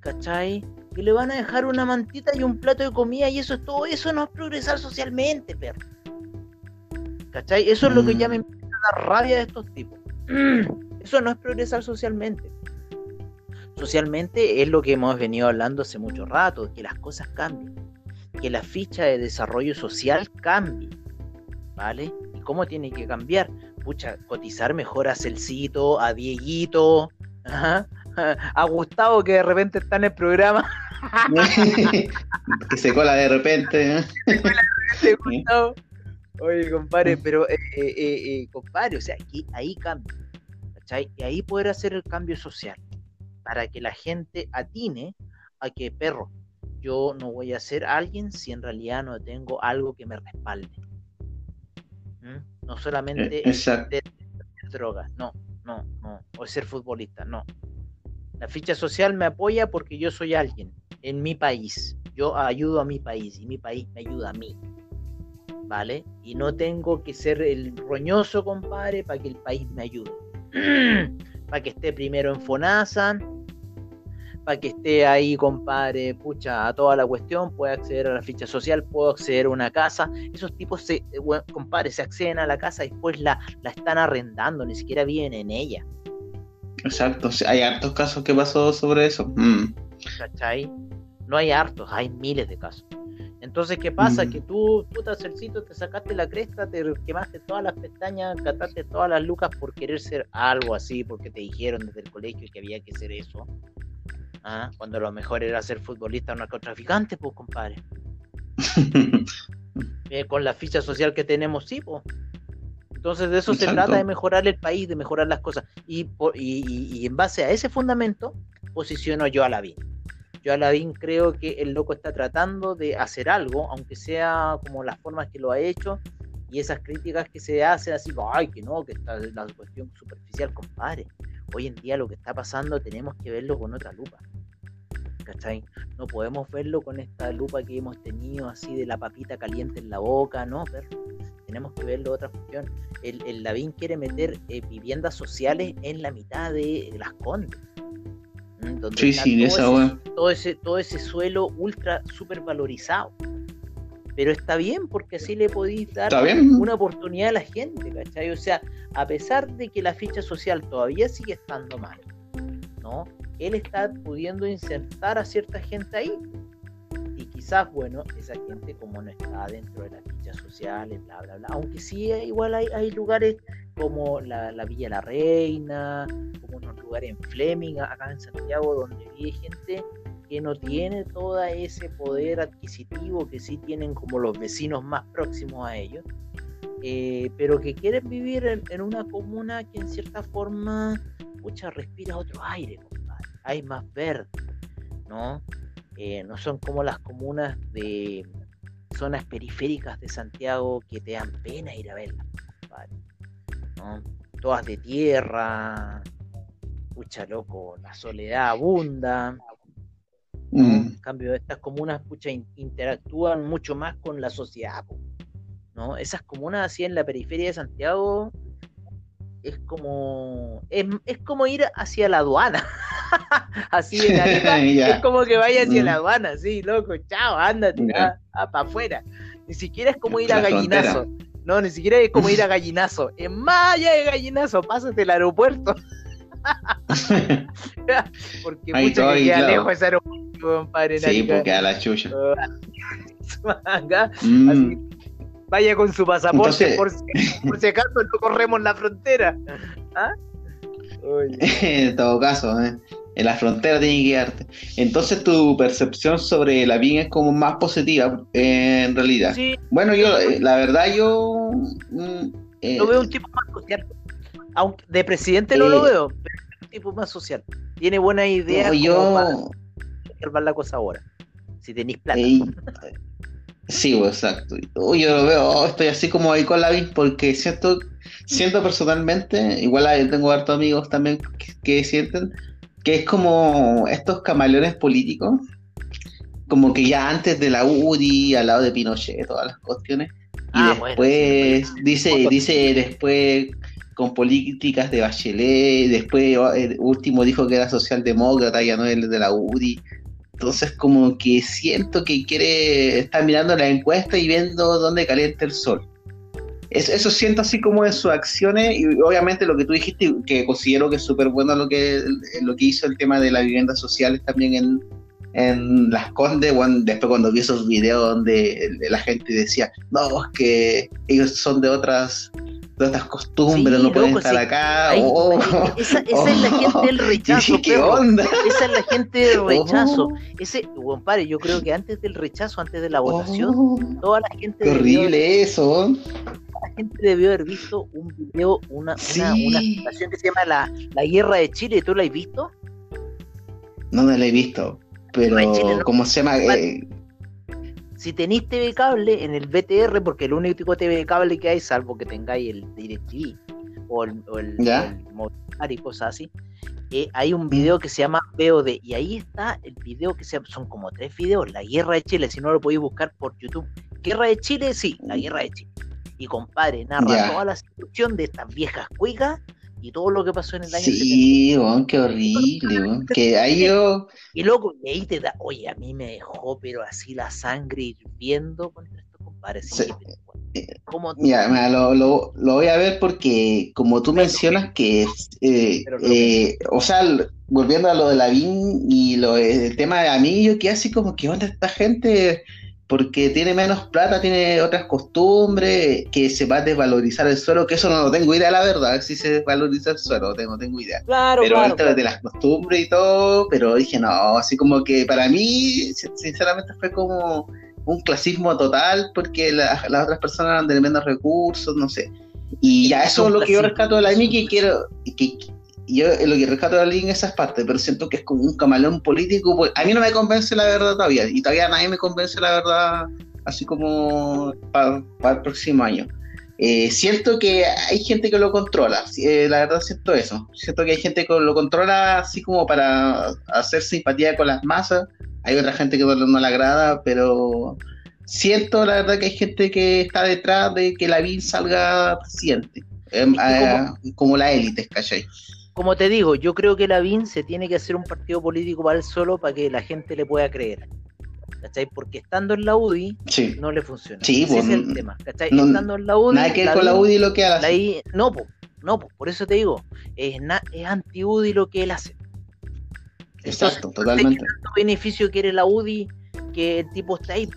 ¿cachai? Que le van a dejar una mantita y un plato de comida y eso es todo, eso no es progresar socialmente, perro. ¿Cachai? Eso es lo que ya me mm. empieza a dar rabia de estos tipos. [CLEARS THROAT] Eso no es progresar socialmente socialmente es lo que hemos venido hablando hace mucho rato, que las cosas cambien, que la ficha de desarrollo social cambie, ¿vale? ¿Y cómo tiene que cambiar? pucha, cotizar mejor a Celcito, a Dieguito, [LAUGHS] a Gustavo que de repente está en el programa. [LAUGHS] que se cola de repente. [LAUGHS] Oye, compadre, pero, eh, eh, eh, compadre, o sea, aquí, ahí cambia, ¿cachai? Y ahí poder hacer el cambio social, para que la gente atine a que, perro, yo no voy a ser alguien si en realidad no tengo algo que me respalde. ¿Mm? No solamente de drogas, no, no, no, o ser futbolista, no. La ficha social me apoya porque yo soy alguien en mi país. Yo ayudo a mi país y mi país me ayuda a mí. ¿Vale? Y no tengo que ser el roñoso, compadre, para que el país me ayude. [CLEARS THROAT] para que esté primero en FONASA, para que esté ahí, compadre, pucha, a toda la cuestión, puede acceder a la ficha social, puedo acceder a una casa. Esos tipos, se, eh, compadre, se acceden a la casa y después la, la están arrendando, ni siquiera viven en ella. Exacto, hay hartos casos que pasó sobre eso. Mm. ¿Cachai? No hay hartos, hay miles de casos. Entonces, ¿qué pasa? Mm. Que tú, puta Celcito, te sacaste la cresta, te quemaste todas las pestañas, cataste todas las lucas por querer ser algo así, porque te dijeron desde el colegio que había que ser eso. ¿Ah? Cuando lo mejor era ser futbolista o narcotraficante, pues, compadre. [LAUGHS] Eh, con la ficha social que tenemos, sí, pues. Entonces de eso se trata de mejorar el país, de mejorar las cosas. Y, y, en base a ese fundamento posiciono yo a Lavín. Yo a Lavín creo que el loco está tratando de hacer algo, aunque sea como las formas que lo ha hecho, y esas críticas que se hacen así, ay, que no, que está la cuestión superficial, compadre. Hoy en día lo que está pasando tenemos que verlo con otra lupa. ¿Cachai? No podemos verlo con esta lupa que hemos tenido así de la papita caliente en la boca, ¿no? Pero tenemos que verlo otra cuestión el, el Lavín quiere meter eh, viviendas sociales en la mitad de las condes. Sí, sí, todo, esa ese, todo, ese, todo ese suelo ultra super valorizado. Pero está bien porque así le podéis dar una oportunidad a la gente, ¿cachai? O sea, a pesar de que la ficha social todavía sigue estando mal, ¿no? Él está pudiendo insertar a cierta gente ahí quizás, bueno, esa gente como no está dentro de las fichas sociales, bla, bla, bla, aunque sí igual hay, hay lugares como la, la, Villa La Reina, como unos lugares en Fleming, acá en Santiago, donde vive gente que no tiene todo ese poder adquisitivo que sí tienen como los vecinos más próximos a ellos, eh, pero que quieren vivir en, una comuna que en cierta forma, mucha respira otro aire, compadre. hay más verde, ¿no? Eh, no son como las comunas de zonas periféricas de Santiago que te dan pena ir a verlas, Todas de tierra, pucha loco, la soledad abunda. Mm. En cambio, estas comunas pucha, interactúan mucho más con la sociedad. ¿no? Esas comunas así en la periferia de Santiago es como es, es como ir hacia la aduana. [LAUGHS] así de [LAUGHS] es como que vaya hacia la mm. aduana, sí, loco, chao, ándate, para afuera. Ni siquiera es como ir a gallinazo. No, ni siquiera es como ir a gallinazo. En Maya de gallinazo, pásate el aeropuerto. [LAUGHS] porque mucho que queda lejos ese aeropuerto, compadre. Sí, porque a la chucha. [LAUGHS] Mm. vaya con su pasaporte por, si, acaso no corremos la frontera. ¿Ah? [LAUGHS] en todo caso, ¿eh? En la frontera tiene que quedarte. Entonces tu percepción sobre la BIN es como más positiva en realidad. Bueno, yo, eh, la verdad, yo... Mm, eh, lo veo un tipo más social. Aunque de presidente no lo veo, pero es un tipo más social. Tiene buena idea yo... para la cosa ahora. Si tenéis plata. sí, pues, exacto. Yo lo veo, oh, estoy así como ahí con la BIN porque siento, siento personalmente, igual tengo hartos amigos también que sienten que es como estos camaleones políticos, como que ya antes de la UDI, al lado de Pinochet, todas las cuestiones, y ah, después, dice, dice después con políticas de Bachelet, después el último dijo que era socialdemócrata, ya no es de la UDI. Entonces como que siento que quiere estar mirando la encuesta y viendo dónde calienta el sol eso, siento así como en sus acciones y obviamente lo que tú dijiste, que considero que es súper bueno lo que, lo que hizo el tema de las viviendas sociales también en, en Las Condes, después cuando vi esos videos donde la gente decía, no, es que ellos son de otras todas estas costumbres, no pueden estar acá. Oh, esa, es la gente del [LAUGHS] rechazo. ¿Qué onda? Esa es la gente del [LAUGHS] oh. rechazo. Ese, compadre, yo creo que antes del rechazo, antes de la votación, oh. toda la gente. Qué horrible eso. La gente debió haber visto un video, una, una, una situación que se llama la, la Guerra de Chile. ¿Tú la has visto? No, no la he visto. Pero, ¿cómo se llama? Eh, si tenéis TV cable en el BTR, porque el único TV cable que hay, salvo que tengáis el DirecTV o el, o el, y cosas así, eh, hay un video que se llama VOD y ahí está el video que se, son como tres videos, la guerra de Chile, si no lo podéis buscar por YouTube. Guerra de Chile, sí, la guerra de Chile. Y compadre, narra toda la situación de estas viejas cuicas y todo lo que pasó en el año Sí, qué horrible, que ahí yo... Y luego, y ahí te da, oye, a mí me dejó, pero así la sangre hirviendo contra estos compadres. Sí. Mira, lo, lo, lo, voy a ver porque, como tú mencionas, que, eh, eh, o sea, volviendo a lo de la VIN y lo, el tema de Amillo, que así como que onda esta gente porque tiene menos plata, tiene otras costumbres, que se va a desvalorizar el suelo, que eso no lo tengo idea, la verdad, si se desvaloriza el suelo, no tengo idea. Claro, pero claro, de las costumbres y todo, pero dije, no, así como que para mí, sinceramente fue como un clasismo total, porque las otras personas eran de menos recursos, no sé. Y ya eso es lo que yo rescato de la MI que quiero, que, yo lo que rescato de la línea esas partes, pero siento que es como un camaleón político. Pues, a mí no me convence la verdad todavía, y todavía nadie me convence la verdad, así como para, el próximo año. Eh, siento que hay gente que lo controla, eh, la verdad siento eso. Siento que hay gente que lo controla así como para hacer simpatía con las masas. Hay otra gente que no, no le agrada, pero siento la verdad que hay gente que está detrás de que la BIN salga presidente, em, como, la élite, ¿cachai? Como te digo, yo creo que la BIN se tiene que hacer un partido político para él solo para que la gente le pueda creer. ¿Cachai? Porque estando en la UDI no le funciona. Sí, Ese es el tema. ¿Cachai? estando en la UDI. Nada que ver con la UDI lo que hace. no, no, por eso te digo, es, es anti-UDI lo que él hace. Exacto, totalmente. ¿Qué beneficio quiere la UDI que el tipo está ahí?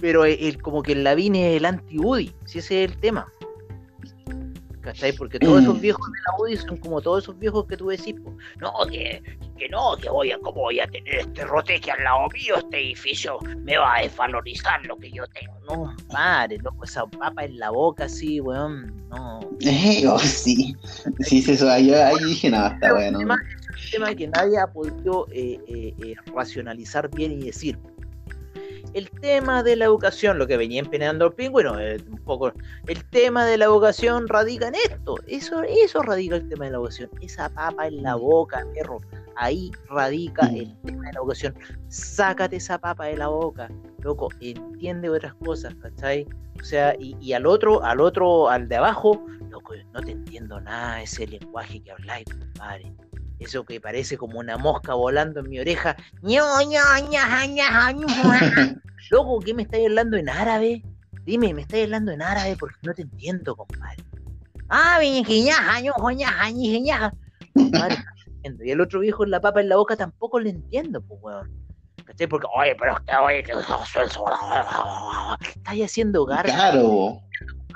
Pero el, como que el Lavín es el anti-UDI, si ese es el tema. ¿Cachai? Porque todos esos [CLEARS THROAT] viejos de la UDI son como todos esos viejos que tú decís, no, que, que no, que voy a, ¿cómo voy a tener este roteque al lado mío? Este edificio me va a desvalorizar lo que yo tengo. No, madre, loco, esa papa en la boca así, weón, no. [LAUGHS] Oh, sí, sí, sí, eso, yo ahí dije, no, está bueno. Es un tema que nadie ha podido eh, eh, eh, racionalizar bien y decir, el tema de la educación, lo que venía empeñando el pingüino, un poco, el tema de la educación radica en esto, eso, eso radica el tema de la educación, esa papa en la boca, perro, ahí radica el mm. tema de la educación, sácate esa papa de la boca, loco, entiende otras cosas, ¿cachai? O sea, y, al otro, al otro, al de abajo, loco, no te entiendo nada ese lenguaje que habláis, compadre eso que parece como una mosca volando en mi oreja. [LAUGHS] Loco, ¿qué me estáis hablando en árabe? Dime, ¿me estáis hablando en árabe? Porque no te entiendo, compadre. Ah, Y el otro viejo en la papa en la boca tampoco le entiendo, pues, weón. ¿Cachai? Porque, oye, pero usted, oye, que estáis haciendo garra. Claro.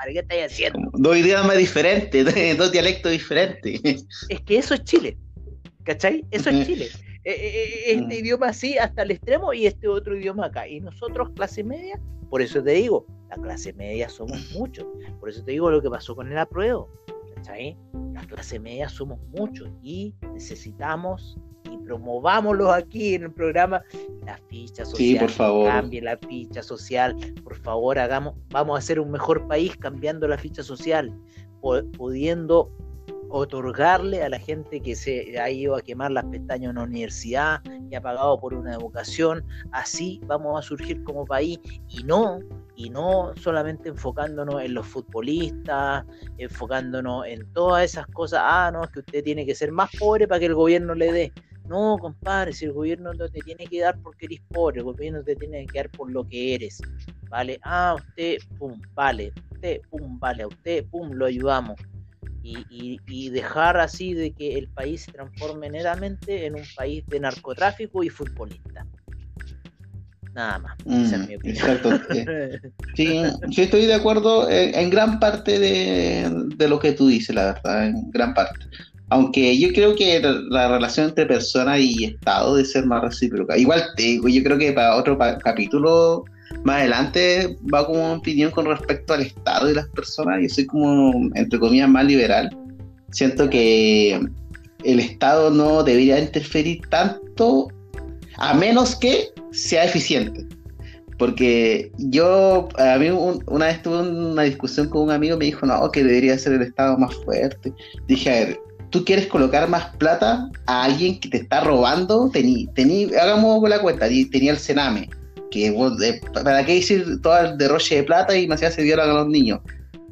¿Qué estáis haciendo? Dos idiomas diferentes, [LAUGHS] dos dialectos diferentes. Es que eso es Chile. ¿Cachai? Eso es Chile. E, e, e, este mm. idioma así hasta el extremo y este otro idioma acá. Y nosotros, clase media, por eso te digo, la clase media somos muchos. Por eso te digo lo que pasó con el apruebo. ¿Cachai? La clase media somos muchos y necesitamos y promovámoslo aquí en el programa la ficha social. Sí, por favor. Cambie la ficha social. Por favor, hagamos, vamos a hacer un mejor país cambiando la ficha social, pudiendo otorgarle a la gente que se ha ido a quemar las pestañas en una universidad y ha pagado por una educación, así vamos a surgir como país y no, y no solamente enfocándonos en los futbolistas, enfocándonos en todas esas cosas, ah, no, es que usted tiene que ser más pobre para que el gobierno le dé. No, compadre, si el gobierno no te tiene que dar porque eres pobre, el gobierno te tiene que dar por lo que eres. ¿Vale? Ah, usted, pum, vale. Usted, pum, vale. A usted, pum, lo ayudamos y, dejar así de que el país se transforme netamente en un país de narcotráfico y futbolista. Nada más. Mm, exacto. sí, [LAUGHS] yo estoy de acuerdo en, gran parte de, de, lo que tú dices, la verdad, en gran parte. Aunque yo creo que la relación entre persona y Estado debe ser más recíproca. Igual te digo, yo creo que para otro capítulo más adelante va como opinión con respecto al Estado y las personas. Yo soy como, entre comillas, más liberal. Siento que el Estado no debería interferir tanto a menos que sea eficiente. Porque yo, a mí una vez tuve una discusión con un amigo, me dijo, no, que debería ser el Estado más fuerte. Dije, a ver, tú quieres colocar más plata a alguien que te está robando, tení, tení, hagamos la cuenta, tenía el Sename, ¿para qué decir todo el derroche de plata y más allá se dieron a los niños?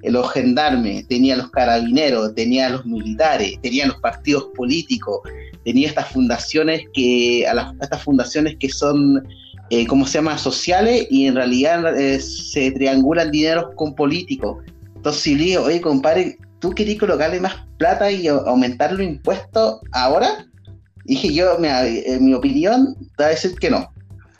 Los gendarmes, tenía los carabineros, tenía los militares, tenía los partidos políticos, tenía estas fundaciones que, a, las, estas fundaciones que son, eh, ¿cómo se llama?, sociales y en realidad eh, se triangulan dineros con políticos. Entonces, si le digo, oye, compadre, ¿tú querías colocarle más plata y aumentar los impuestos ahora? Dije yo, en mi opinión, va a decir que no.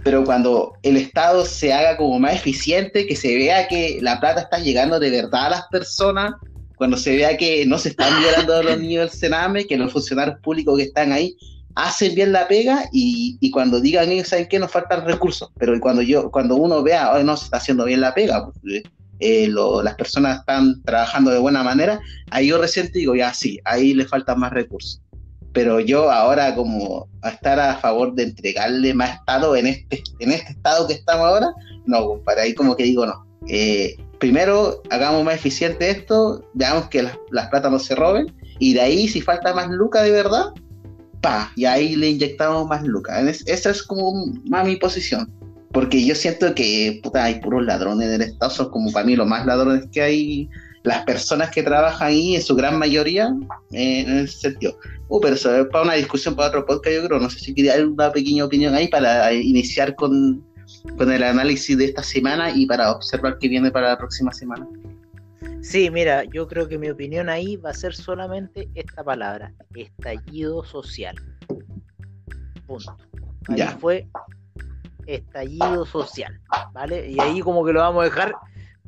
Pero cuando el Estado se haga como más eficiente, que se vea que la plata está llegando de verdad a las personas, cuando se vea que no se están violando los niños del Sename, que los funcionarios públicos que están ahí hacen bien la pega y, cuando digan ellos, ¿saben qué? Nos faltan recursos. Pero cuando yo, cuando uno vea, hoy no se está haciendo bien la pega, pues, eh, las personas están trabajando de buena manera, ahí yo recién digo, ya sí, ahí le faltan más recursos. Pero yo ahora como a estar a favor de entregarle más Estado en este, en este estado que estamos ahora, no, para ahí como que digo no. Eh, primero hagamos más eficiente esto, veamos que las, las plata no se roben, y de ahí si falta más lucas de verdad, pa, y ahí le inyectamos más lucas. Esa es como más mi posición. Porque yo siento que puta, hay puros ladrones en el Estado, son como para mí los más ladrones que hay. Las personas que trabajan ahí, en su gran mayoría, eh, en ese sentido. Uh, pero eso es para una discusión para otro podcast, yo creo. No sé si quería dar una pequeña opinión ahí para iniciar con, con el análisis de esta semana y para observar qué viene para la próxima semana. Sí, mira, yo creo que mi opinión ahí va a ser solamente esta palabra, estallido social. Punto. ya. fue estallido social, ¿vale? Y ahí como que lo vamos a dejar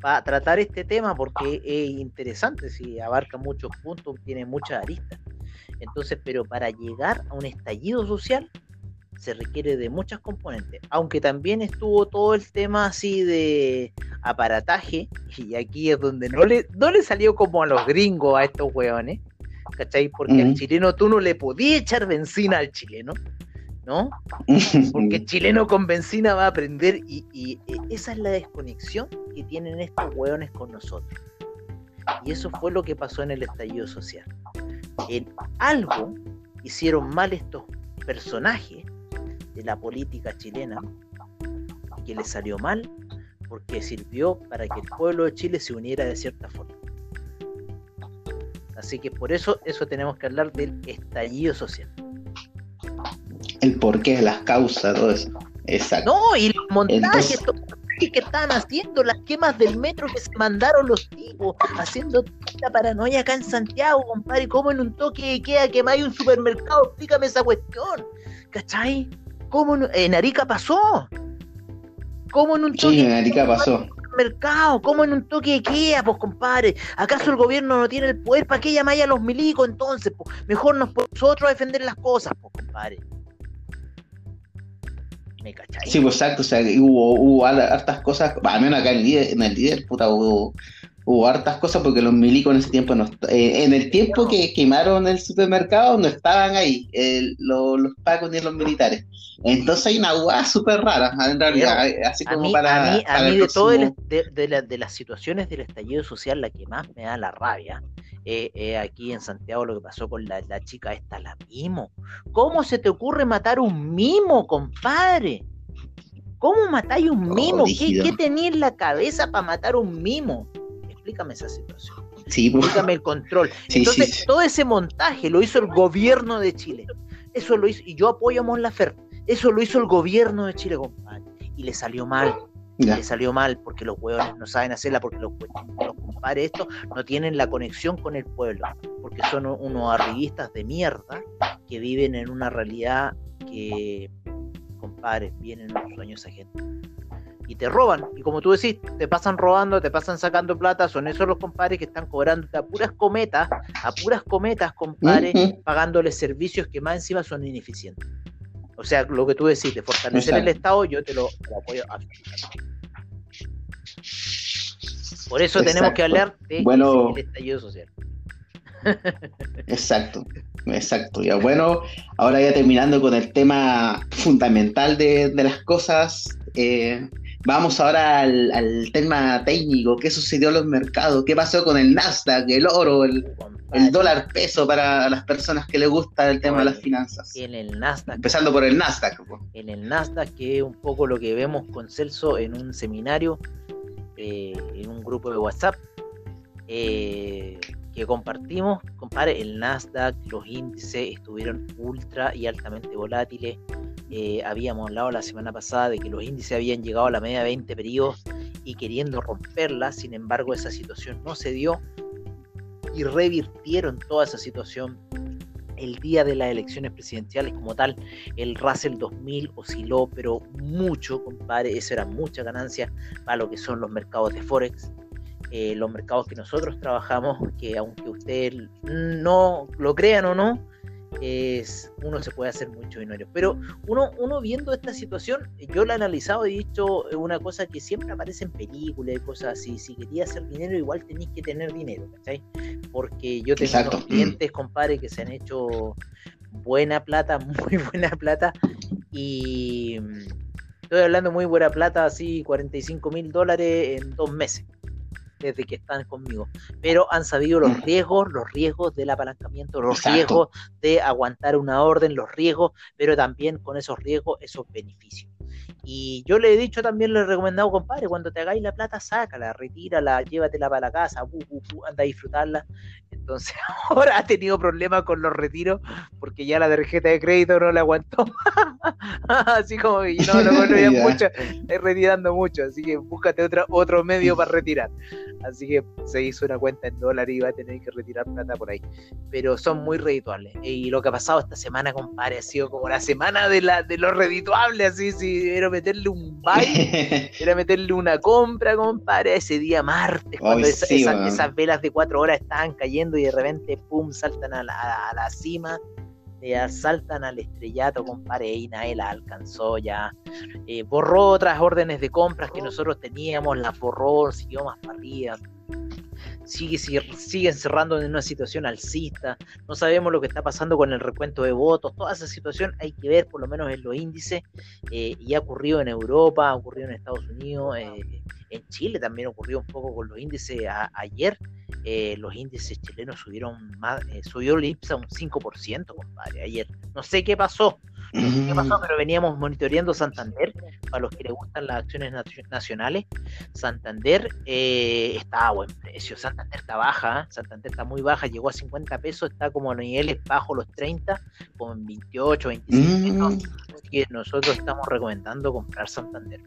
para tratar este tema porque es interesante, si abarca muchos puntos, tiene muchas aristas. Entonces, pero para llegar a un estallido social se requiere de muchas componentes, aunque también estuvo todo el tema así de aparataje, y aquí es donde no le, no le salió como a los gringos a estos hueones, ¿cachai? Porque al chileno tú no le podías echar benzina al chileno, ¿no? [LAUGHS] Porque chileno con benzina va a aprender y, y, esa es la desconexión que tienen estos hueones con nosotros. Y eso fue lo que pasó en el estallido social. En algo hicieron mal estos personajes de la política chilena que les salió mal porque sirvió para que el pueblo de Chile se uniera de cierta forma. Así que por eso eso tenemos que hablar del estallido social el porqué, las causas, todo eso. Exacto. No, y los montajes, que están haciendo, las quemas del metro que se mandaron los tipos, haciendo la paranoia acá en Santiago, compadre, ¿cómo en un toque de queda hay un supermercado? Explícame esa cuestión, ¿cachai? ¿Cómo en, Arica pasó? ¿Cómo en un toque sí, en Arica pasó. Mercado, ¿cómo en un toque de queda, pues compadre? ¿Acaso el gobierno no tiene el poder para que llamáis a los milicos entonces? Pues, mejor nos nosotros defender las cosas, pues compadre. Sí, pues exacto, o sea, hubo, hubo hartas cosas, al menos acá en el líder, en el líder puta, hubo, hubo hartas cosas porque los milicos en ese tiempo no eh, en el tiempo que quemaron el supermercado no estaban ahí los, los pacos ni los militares. Entonces hay una guada súper rara, en realidad, eh, así como para. A mí, a mí de todas de, de, las situaciones del estallido social, la que más me da la rabia eh, aquí en Santiago lo que pasó con la, la, chica esta, la mimo. ¿Cómo se te ocurre matar un mimo, compadre? ¿Cómo matáis un oh, mimo? ¿Qué, ¿Qué tenías en la cabeza para matar un mimo? Explícame esa situación. Sí. Explícame el control. [LAUGHS] Entonces, todo ese montaje lo hizo el gobierno de Chile. Eso lo hizo, y yo apoyo a Mon Laferte. Eso lo hizo el gobierno de Chile, compadre. Y le salió mal le salió mal porque los hueones no saben hacerla, porque los, los compadres estos no tienen la conexión con el pueblo, porque son unos arribistas de mierda que viven en una realidad que, compadres, vienen los sueños a gente. Y te roban. Y como tú decís, te pasan robando, te pasan sacando plata, son esos los compadres que están cobrando a puras cometas, a puras cometas, compadres, pagándoles servicios que más encima son ineficientes. O sea, lo que tú decís, de fortalecer el Estado, yo te lo, apoyo Por eso tenemos que hablar de bueno, el estallido social. [LAUGHS] Exacto, exacto. Ya bueno, ahora ya terminando con el tema fundamental de, las cosas, eh, vamos ahora al, tema técnico. ¿Qué sucedió en los mercados? ¿Qué pasó con el Nasdaq, el oro, el, dólar peso para las personas que les gusta el tema de las finanzas? En el Nasdaq. Empezando por el Nasdaq. En el Nasdaq, que es un poco lo que vemos con Celso en un seminario, eh, en un grupo de WhatsApp. Eh, que compartimos, compadre, el Nasdaq, los índices estuvieron ultra y altamente volátiles. Eh, habíamos hablado la semana pasada de que los índices habían llegado a la media de 20 periodos y queriendo romperla, sin embargo esa situación no se dio y revirtieron toda esa situación el día de las elecciones presidenciales como tal, el Russell 2000 osciló, pero mucho, compadre, eso era mucha ganancia para lo que son los mercados de Forex. Eh, los mercados que nosotros trabajamos, que aunque usted no lo crean o no, es, uno se puede hacer mucho dinero. Pero uno, uno viendo esta situación, yo la he analizado y he dicho una cosa que siempre aparece en películas y cosas así. Si quería hacer dinero, igual tenéis que tener dinero, ¿cachai? Porque yo tengo unos clientes, compadre, que se han hecho buena plata, [LAUGHS] muy buena plata. Y estoy hablando muy buena plata, así 45 mil dólares en dos meses desde que están conmigo, pero han sabido los mm. riesgos, los riesgos del apalancamiento, los riesgos de aguantar una orden, los riesgos, pero también con esos riesgos, esos beneficios. Y yo le he dicho también, le he recomendado, compadre, cuando te hagáis la plata, sácala, retírala, llévatela para la casa, anda a disfrutarla. Entonces [LAUGHS] ahora ha tenido problemas con los retiros porque ya la tarjeta de crédito no la aguantó. [LAUGHS] así como que no lo bueno, [LAUGHS] mucho, es retirando mucho, así que búscate otra, otro medio para retirar. Así que se hizo una cuenta en dólar y va a tener que retirar plata por ahí. Pero son muy redituables. Y lo que ha pasado esta semana, compadre, ha sido como la semana de, la, de los redituables, así, sí, era meterle un [LAUGHS] buy, era meterle una compra, compadre, ese día martes, cuando esas, velas de cuatro horas estaban cayendo y de repente, pum, saltan a la, a la cima ya saltan al estrellato, compadre, y nadie la alcanzó ya. Eh, borró otras órdenes de compras que nosotros teníamos, las borró, siguió más para arriba. Sigue, sigue, cerrando en una situación alcista, no sabemos lo que está pasando con el recuento de votos, toda esa situación hay que ver por lo menos en los índices, eh, y ha ocurrido en Europa, ha ocurrido en Estados Unidos, eh, en Chile también ocurrió un poco con los índices ayer, eh, los índices chilenos subieron más, subió el IPSA un 5%, compadre, ayer. No sé qué pasó, qué pasó, pero veníamos monitoreando Santander, para los que les gustan las acciones nacionales. Santander eh, está a buen precio, Santander está baja, Santander está muy baja, llegó a 50 pesos, está como a niveles bajo los 30, como en 28, 25 mm. Así que nosotros estamos recomendando comprar Santander.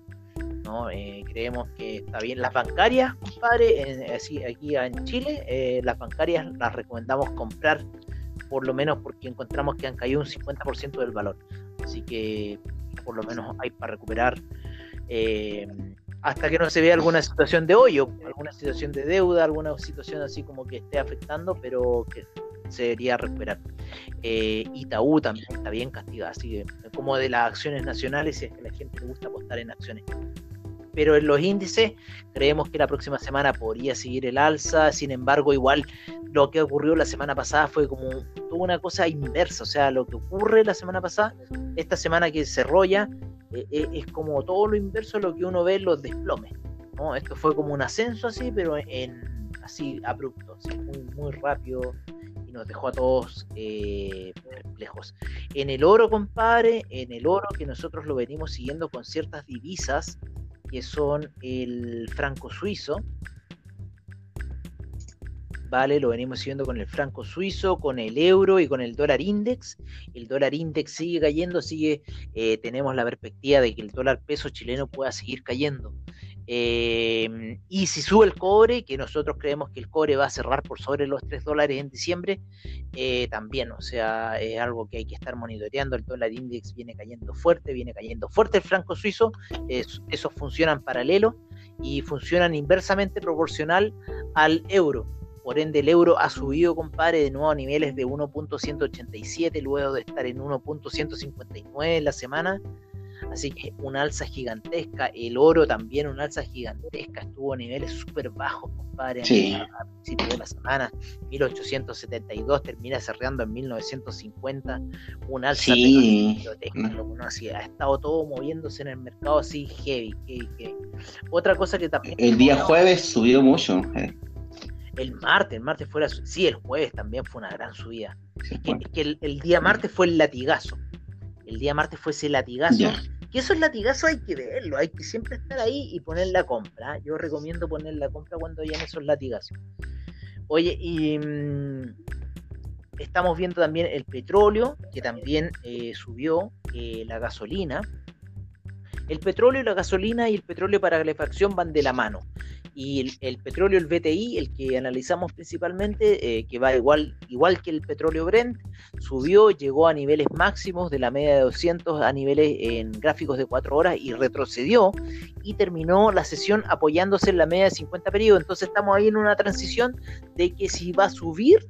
Eh, creemos que está bien. Las bancarias, compadre, así, aquí en Chile, eh, las bancarias las recomendamos comprar, por lo menos porque encontramos que han caído un 50% del valor. Así que por lo menos hay para recuperar eh, hasta que no se vea alguna situación de hoyo, alguna situación de deuda, alguna situación así como que esté afectando, pero que se debería recuperar. Itaú también está bien castigada, así que como de las acciones nacionales, si es que a la gente le gusta apostar en acciones pero en los índices creemos que la próxima semana podría seguir el alza, sin embargo igual lo que ocurrió la semana pasada fue como una cosa inversa, o sea, lo que ocurre la semana pasada, esta semana que se rolla, eh, eh, es como todo lo inverso a lo que uno ve en los desplomes, ¿no? Esto fue como un ascenso así, pero en así abrupto, muy, muy rápido y nos dejó a todos eh, perplejos. En el oro, compadre, en el oro que nosotros lo venimos siguiendo con ciertas divisas, que son el franco suizo. Vale, lo venimos siguiendo con el franco suizo, con el euro y con el dólar index. El dólar index sigue cayendo, sigue, eh, tenemos la perspectiva de que el dólar peso chileno pueda seguir cayendo. Eh, y si sube el cobre, que nosotros creemos que el cobre va a cerrar por sobre los 3 dólares en diciembre, eh, también, o sea, es algo que hay que estar monitoreando. El dólar index viene cayendo fuerte, viene cayendo fuerte el franco suizo, esos funcionan paralelo y funcionan inversamente proporcional al euro. Por ende, el euro ha subido, compadre, de nuevo a niveles de 1.187, luego de estar en 1.159 en la semana. Así que una alza gigantesca. El oro también, una alza gigantesca. Estuvo a niveles súper bajos, compadre, a, principios de la semana. 1872 termina cerrando en 1950. Un alza sí. Ha estado todo moviéndose en el mercado así heavy, Otra cosa que también. El día jueves subió mucho. Eh. El martes, el martes fue la. Sí, el jueves también fue una gran subida. es que, el, día martes fue el latigazo. El día martes fue ese latigazo. Que esos latigazos hay que verlo, hay que siempre estar ahí y poner la compra. Yo recomiendo poner la compra cuando hayan esos latigazos. Oye, y mm, estamos viendo también el petróleo, que también eh, subió, eh, la gasolina. El petróleo y la gasolina y el petróleo para calefacción van de la mano y el, petróleo, el BTI, el que analizamos principalmente, eh, que va igual, igual que el petróleo Brent, subió, llegó a niveles máximos de la media de 200 a niveles en gráficos de 4 horas y retrocedió y terminó la sesión apoyándose en la media de 50 periodos. Entonces estamos ahí en una transición de que si va a subir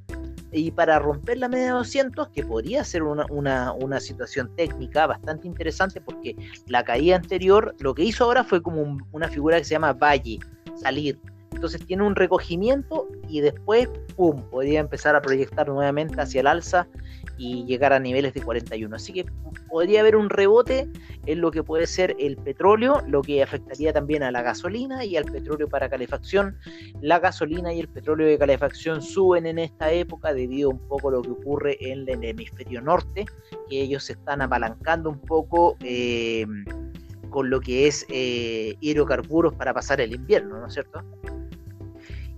y para romper la media de 200, que podría ser una, una, una, situación técnica bastante interesante porque la caída anterior, lo que hizo ahora fue como una figura que se llama valle, salir. Entonces tiene un recogimiento y después, ¡pum!, podría empezar a proyectar nuevamente hacia el alza y llegar a niveles de 41. Así que podría haber un rebote en lo que puede ser el petróleo, lo que afectaría también a la gasolina y al petróleo para calefacción. La gasolina y el petróleo de calefacción suben en esta época debido un poco a lo que ocurre en el hemisferio norte, que ellos se están apalancando un poco. Eh, con lo que es eh, hidrocarburos para pasar el invierno, ¿no es cierto?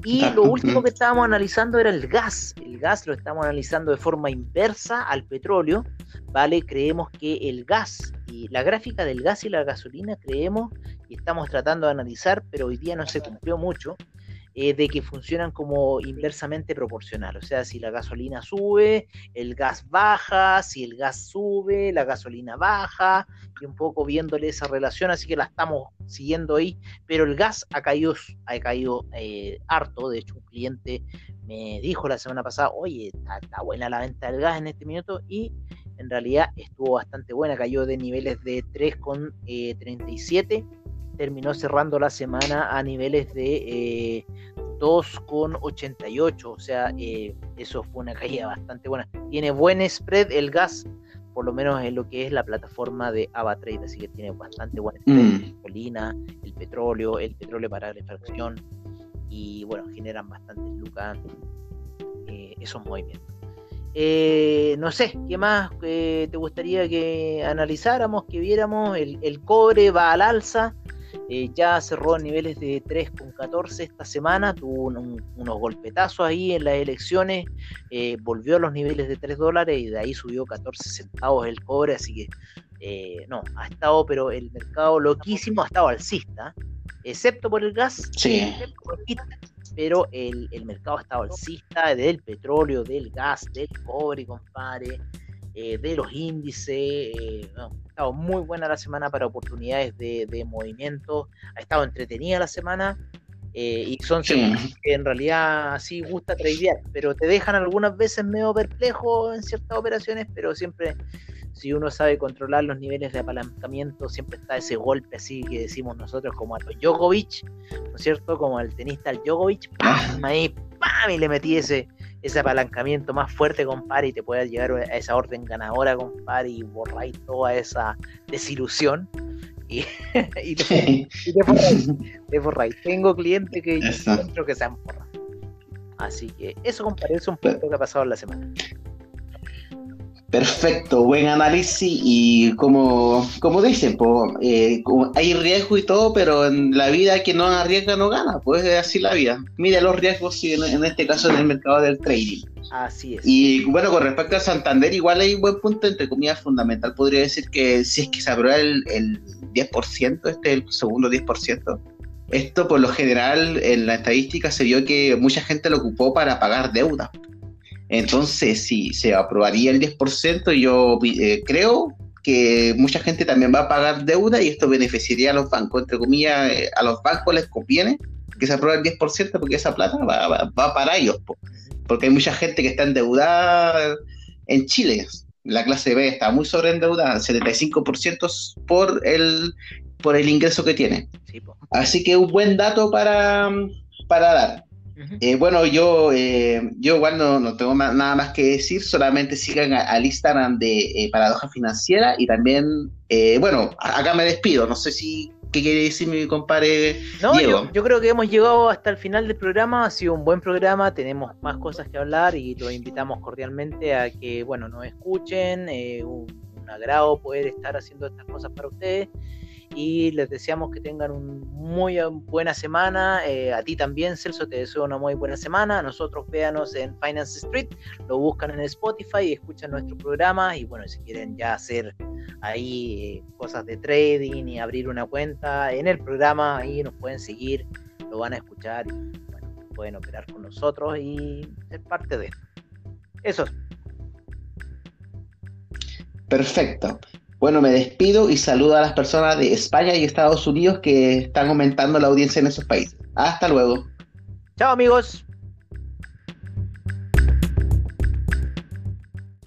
Y lo último que estábamos analizando era el gas. El gas lo estamos analizando de forma inversa al petróleo, ¿vale? Creemos que el gas y la gráfica del gas y la gasolina creemos y estamos tratando de analizar, pero hoy día no se cumplió mucho, eh, de que funcionan como inversamente proporcional. O sea, si la gasolina sube, el gas baja, si el gas sube, la gasolina baja, y un poco viéndole esa relación, así que la estamos siguiendo ahí, pero el gas ha caído, ha caído eh, harto, de hecho un cliente me dijo la semana pasada, oye, está, buena la venta del gas en este minuto, y en realidad estuvo bastante buena, cayó de niveles de 3,37 eh, terminó cerrando la semana a niveles de eh, 2,88, o sea, eh, eso fue una [LAUGHS] caída bastante buena. Tiene buen spread el gas, por lo menos en lo que es la plataforma de AvaTrade, así que tiene bastante buen spread, mm. la gasolina, el petróleo, el petróleo para refracción, y bueno, generan bastante lucas eh, esos movimientos. Eh, no sé, ¿qué más te gustaría que analizáramos, que viéramos? El, el cobre va al alza, eh, ya cerró a niveles de 3,14 esta semana, tuvo unos golpetazos ahí en las elecciones, eh, volvió a los niveles de 3 dólares y de ahí subió 14 centavos el cobre, así que eh, no, ha estado, pero el mercado loquísimo ha estado alcista, excepto por el gas, sí. pero el, el, mercado ha estado alcista del petróleo, del gas, del cobre, compadre. Eh, de los índices. Eh, ha estado muy buena la semana para oportunidades de, movimiento. Ha estado entretenida la semana. Eh, y son que en realidad sí gusta tradear, pero te dejan algunas veces medio perplejo en ciertas operaciones, pero siempre si uno sabe controlar los niveles de apalancamiento, siempre está ese golpe así que decimos nosotros como a los Djokovic, ¿no es cierto? Como al tenista al Djokovic, ¡pam! Ahí, ¡pam! Y le metí ese, ese apalancamiento más fuerte, compadre, y te puedas llegar a esa orden ganadora, compadre, y borráis toda esa desilusión. Y, [LAUGHS] y te, borráis, [LAUGHS] Tengo clientes que encuentro que se han borrado. Así que eso, compadre, es un lo que ha pasado en la semana. Perfecto, buen análisis y como, como dicen, eh, hay riesgo y todo, pero en la vida que no arriesga no gana, pues es así la vida. Mira los riesgos en, en este caso en el mercado del trading. Así es. Y bueno, con respecto a Santander, igual hay un buen punto, entre comillas, fundamental. Podría decir que si es que se aprueba el, el 10%, este el segundo 10%, esto por lo general en la estadística se vio que mucha gente lo ocupó para pagar deuda. Entonces, si se aprobaría el 10%, yo eh, creo que mucha gente también va a pagar deuda y esto beneficiaría a los bancos. Entre comillas, eh, a los bancos les conviene que se apruebe el 10% porque esa plata va, para ellos. Porque hay mucha gente que está endeudada en Chile. La clase B está muy sobreendeudada, 75% por el, por el ingreso que tiene. Así que un buen dato para, para dar. Eh, bueno, yo, eh, yo igual no, tengo nada más que decir, solamente sigan al Instagram de eh, Paradoja Financiera y también, bueno, acá me despido, no sé si qué quiere decir mi compadre no, Yo, yo, creo que hemos llegado hasta el final del programa, ha sido un buen programa, tenemos más cosas que hablar y los invitamos cordialmente a que, bueno, nos escuchen, un, un agrado poder estar haciendo estas cosas para ustedes y les deseamos que tengan una muy buena semana. Eh, a ti también, Celso, te deseo una muy buena semana. nosotros véanos en Finance Street, lo buscan en Spotify y escuchan nuestro programa. Y bueno, si quieren ya hacer ahí eh, cosas de trading y abrir una cuenta en el programa, ahí nos pueden seguir, lo van a escuchar y pueden operar con nosotros y ser parte de Eso. Perfecto. Bueno, me despido y saludo a las personas de España y Estados Unidos que están aumentando la audiencia en esos países. Hasta luego. Chao amigos.